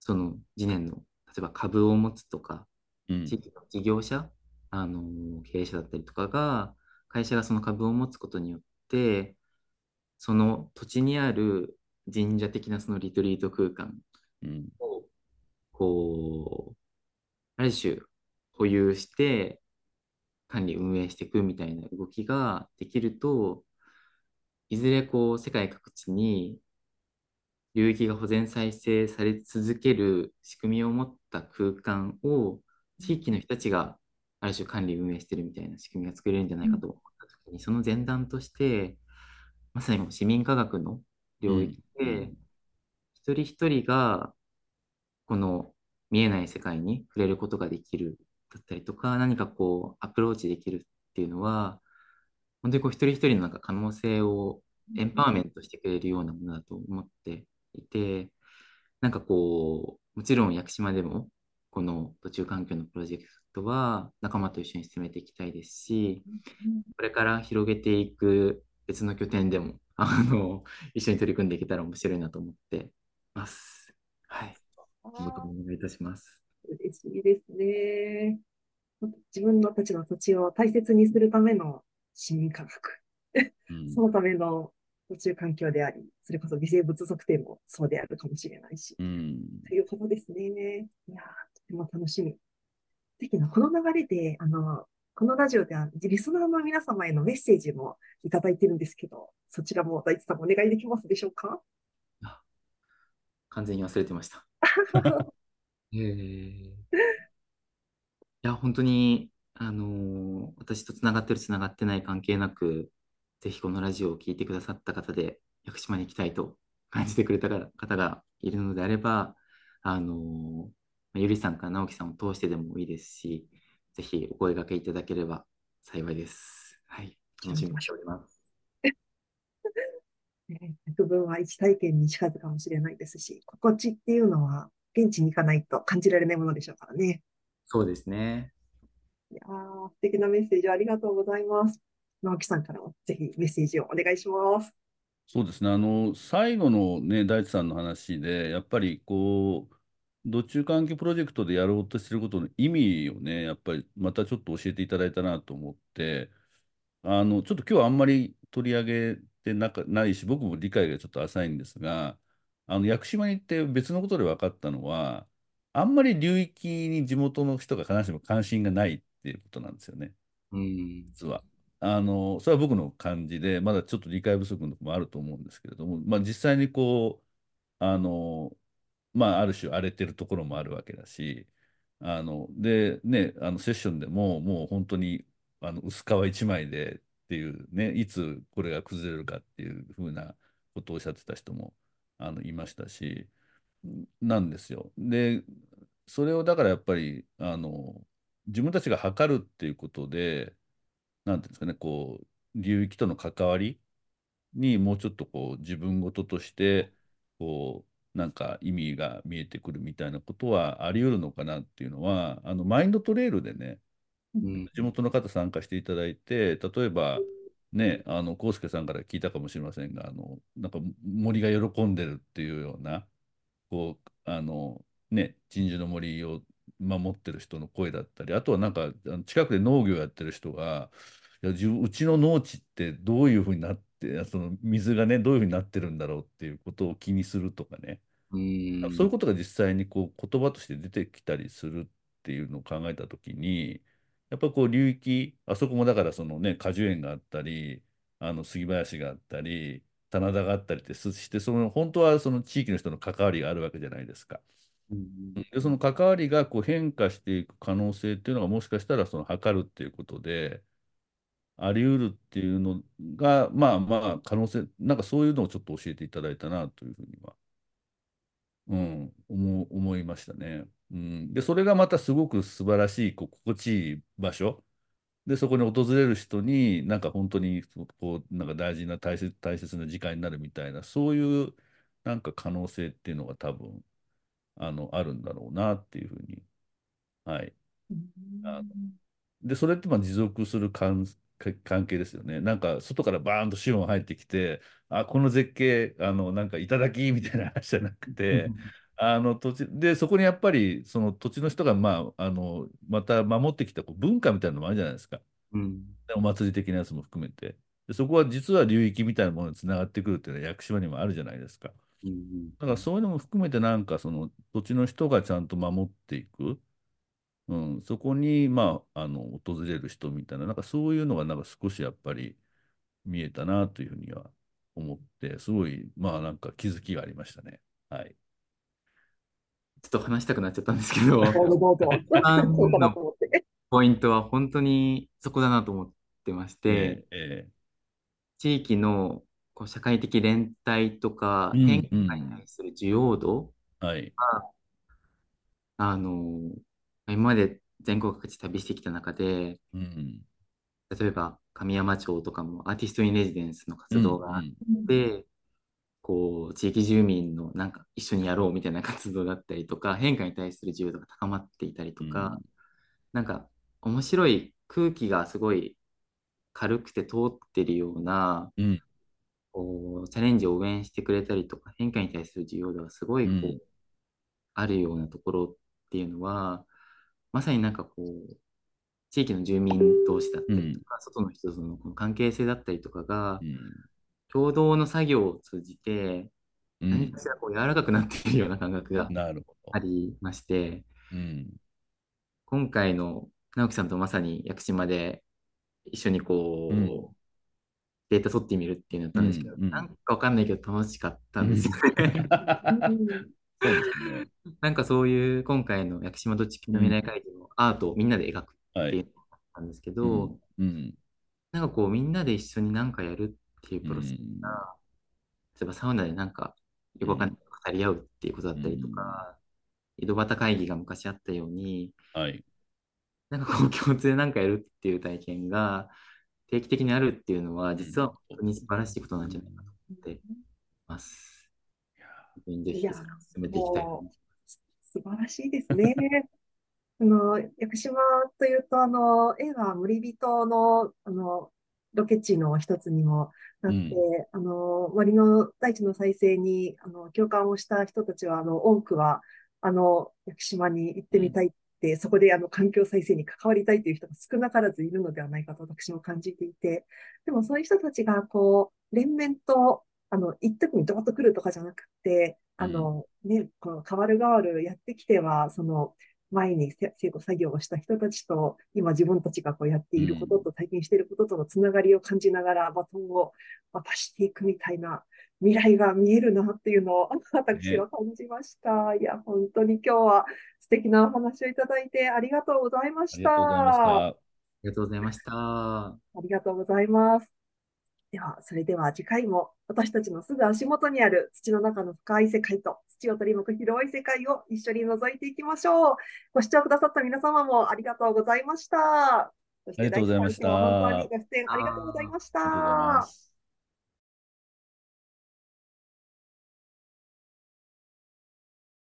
その次年の、例えば株を持つとか、うん地域の事業者、あの経営者だったりとかが、会社がその株を持つことによって、その土地にある神社的なそのリトリート空間うん。を、こう、ある種保有して管理運営していくみたいな動きができると、いずれこう世界各地に流域が保全再生され続ける仕組みを持った空間を地域の人たちがある種管理運営してるみたいな仕組みが作れるんじゃないかと思ったときに、その前段として、まさに市民科学の領域うん。うでん、一人一人がこの見えない世界に触れることができるだったりとか、何かこうアプローチできるっていうのは、本当にこう一人一人のなんか可能性をエンパワーメントしてくれるようなものだと思っていて、なんかこう、もちろん屋久島でも、この途中環境のプロジェクトは仲間と一緒に進めていきたいですし、これから広げていく別の拠点でも、あの、一緒に取り組んでいけたら面白いなと思ってます。はい。あどうぞお願いいたします。ー嬉しいですね。自分のたちの土地を大切にするための市民科学。うんそのための途中環境であり、それこそ微生物測定もそうであるかもしれないし、うん。ということですね。いやー、とても楽しみ。ぜひな、この流れで、あの、このラジオでは、リスナーの皆様へのメッセージもいただいてるんですけど、そちらも大地さんお願いできますでしょうか？完全に忘れてました。えーいや、本当に、あのー私とつながってる、つながってない関係なく、ぜひこのラジオを聞いてくださった方で、屋久島に行きたいと感じてくれた方がいるのであれば、あのーまあゆりさんから直樹さんを通してでもいいですし、ぜひお声掛けいただければ幸いです。はい。楽しみにしております。ね百聞は一体験にしかずかもしれないですし、心地っていうのは現地に行かないと感じられないものでしょうからね。そうですね。いやー素敵なメッセージありがとうございます。直樹さんからもぜひメッセージをお願いします。そうですね、あの最後のね、大地さんの話で、やっぱりこう、土中環境プロジェクトでやろうとしてることの意味をね、やっぱりまたちょっと教えていただいたなと思って、あのちょっと今日はあんまり取り上げてなかないし、僕も理解がちょっと浅いんですが、あの屋久島に行って別のことで分かったのは、あんまり流域に地元の人が必ずしも関心がないっていうことなんですよね。うん。実は。あの、それは僕の感じで、まだちょっと理解不足のところもあると思うんですけれども、まあ実際にこう、あの、まあある種荒れてるところもあるわけだし、あの、で、ね、あのセッションでももう本当にあの薄皮一枚でっていうね、いつこれが崩れるかっていうふうなことをおっしゃってた人もあのいましたし、なんですよ。で、それをだからやっぱり、あの、自分たちが測るっていうことで、なんていうんですかね、こう、流域との関わりにもうちょっとこう、自分事として、こう、なんか意味が見えてくるみたいなことはあり得るのかなっていうのは、あの、マインドトレイルでね、うん。地元の方参加していただいて、例えば、ね、あの、康介さんから聞いたかもしれませんが、あの、なんか森が喜んでるっていうような、こう、あの、ね、鎮守の森を守ってる人の声だったり、あとはなんか、近くで農業やってる人が、いや、うちの農地ってどういうふうになって、その水がね、どういうふうになってるんだろうっていうことを気にするとかね、うん。そういうことが実際にこう言葉として出てきたりするっていうのを考えたときに、やっぱこう流域、あそこもだからそのね、果樹園があったり、あの杉林があったり、棚田があったりってそして、その本当はその地域の人の関わりがあるわけじゃないですか。うんで、その関わりがこう変化していく可能性っていうのがもしかしたらその測るっていうことで、あり得るっていうのが、まあまあ、可能性、なんかそういうのをちょっと教えていただいたなというふうには、うん、思思いましたね。うん、で、それがまたすごく素晴らしい、こう心地いい場所。で、そこに訪れる人に、なんか本当にこうなんか大事な大切、大切な時間になるみたいな、そういうなんか可能性っていうのが多分あのあるんだろうなっていうふうに、はい。あので、それってまあ持続する関関係ですよね。なんか外からバーンと資本入ってきて、あ、この絶景、あのなんかいただきみたいな話じゃなくて、あの土地でそこにやっぱりその土地の人が、まあ、あのまた守ってきたこう文化みたいなのもあるじゃないですか、うん、お祭り的なやつも含めて。でそこは実は流域みたいなものにつながってくるっていうのは屋久島にもあるじゃないですか、うん、だからそういうのも含めてなんかその土地の人がちゃんと守っていく、うん、そこに、まあ、あの訪れる人みたいななんかそういうのがなんか少しやっぱり見えたなというふうには思ってすごいまあなんか気づきがありましたね。はいちょっと話したくなっちゃったんですけど、ポイントは本当にそこだなと思ってまして、えーえー、地域のこう社会的連帯とか変化に対する需要度が、うんうん、あの今まで全国各地旅してきた中で、うん、例えば神山町とかもアーティスト・イン・レジデンスの活動があって、うんうん、こう、地域住民のなんか一緒にやろうみたいな活動だったりとか、変化に対する自由度が高まっていたりとか、うん、なんか面白い空気がすごい軽くて通ってるような、うん、こうチャレンジを応援してくれたりとか、変化に対する需要度がすごいこう、うん、あるようなところっていうのは、まさになんかこう、地域の住民同士だったりとか、外の人とのこの関係性だったりとかが、共同の作業を通じて、何かしらこう柔らかくなっているような感覚がありまして、うん、今回の直樹さんとまさに屋久島で一緒にこう、うん、データ取ってみるっていうのだったんですけど、うんうん、なんかわかんないけど楽しかったんですよね。なんかそういう今回の屋久島と地球の未来会議のアートをみんなで描くっていうのがあったんですけど、うん、なんかこうみんなで一緒に何かやるっていうプロセスが、例えばサウナでなんかよくわかんない語り合うっていうことだったりとか、井戸端会議が昔あったように、はい、なんかこう共通で何かやるっていう体験が定期的にあるっていうのは、実は本当に素晴らしいことなんじゃないかと思っています。ぜひ進めていきたいと思います。素晴らしいですね。あの、屋久島というと、あの、映画森人の、あの、ロケ地の一つにもなって、うん、あの、森の大地の再生に、あの、共感をした人たちは、あの、多くは、あの、屋久島に行ってみたいって、うん、そこであの、環境再生に関わりたいという人が少なからずいるのではないかと私も感じていて、でもそういう人たちが、こう、連綿と、あの、一時にドーッと来るとかじゃなくて、あの、ね、この変わる変わるやってきては、その、前に成功作業をした人たちと、今自分たちがこうやっていることと体験していることとのつながりを感じながらバトンを渡していくみたいな未来が見えるなっていうのを私は感じました。ね、いや、本当に今日は素敵なお話をいただいてありがとうございました。ありがとうございました。ありがとうございます。では、それでは次回も私たちのすぐ足元にある土の中の深い世界と土を取り巻く広い世界を一緒に覗いていきましょう。ご視聴くださった皆様もありがとうございました。ありがとうございました。本当にご出演ありがとうございました。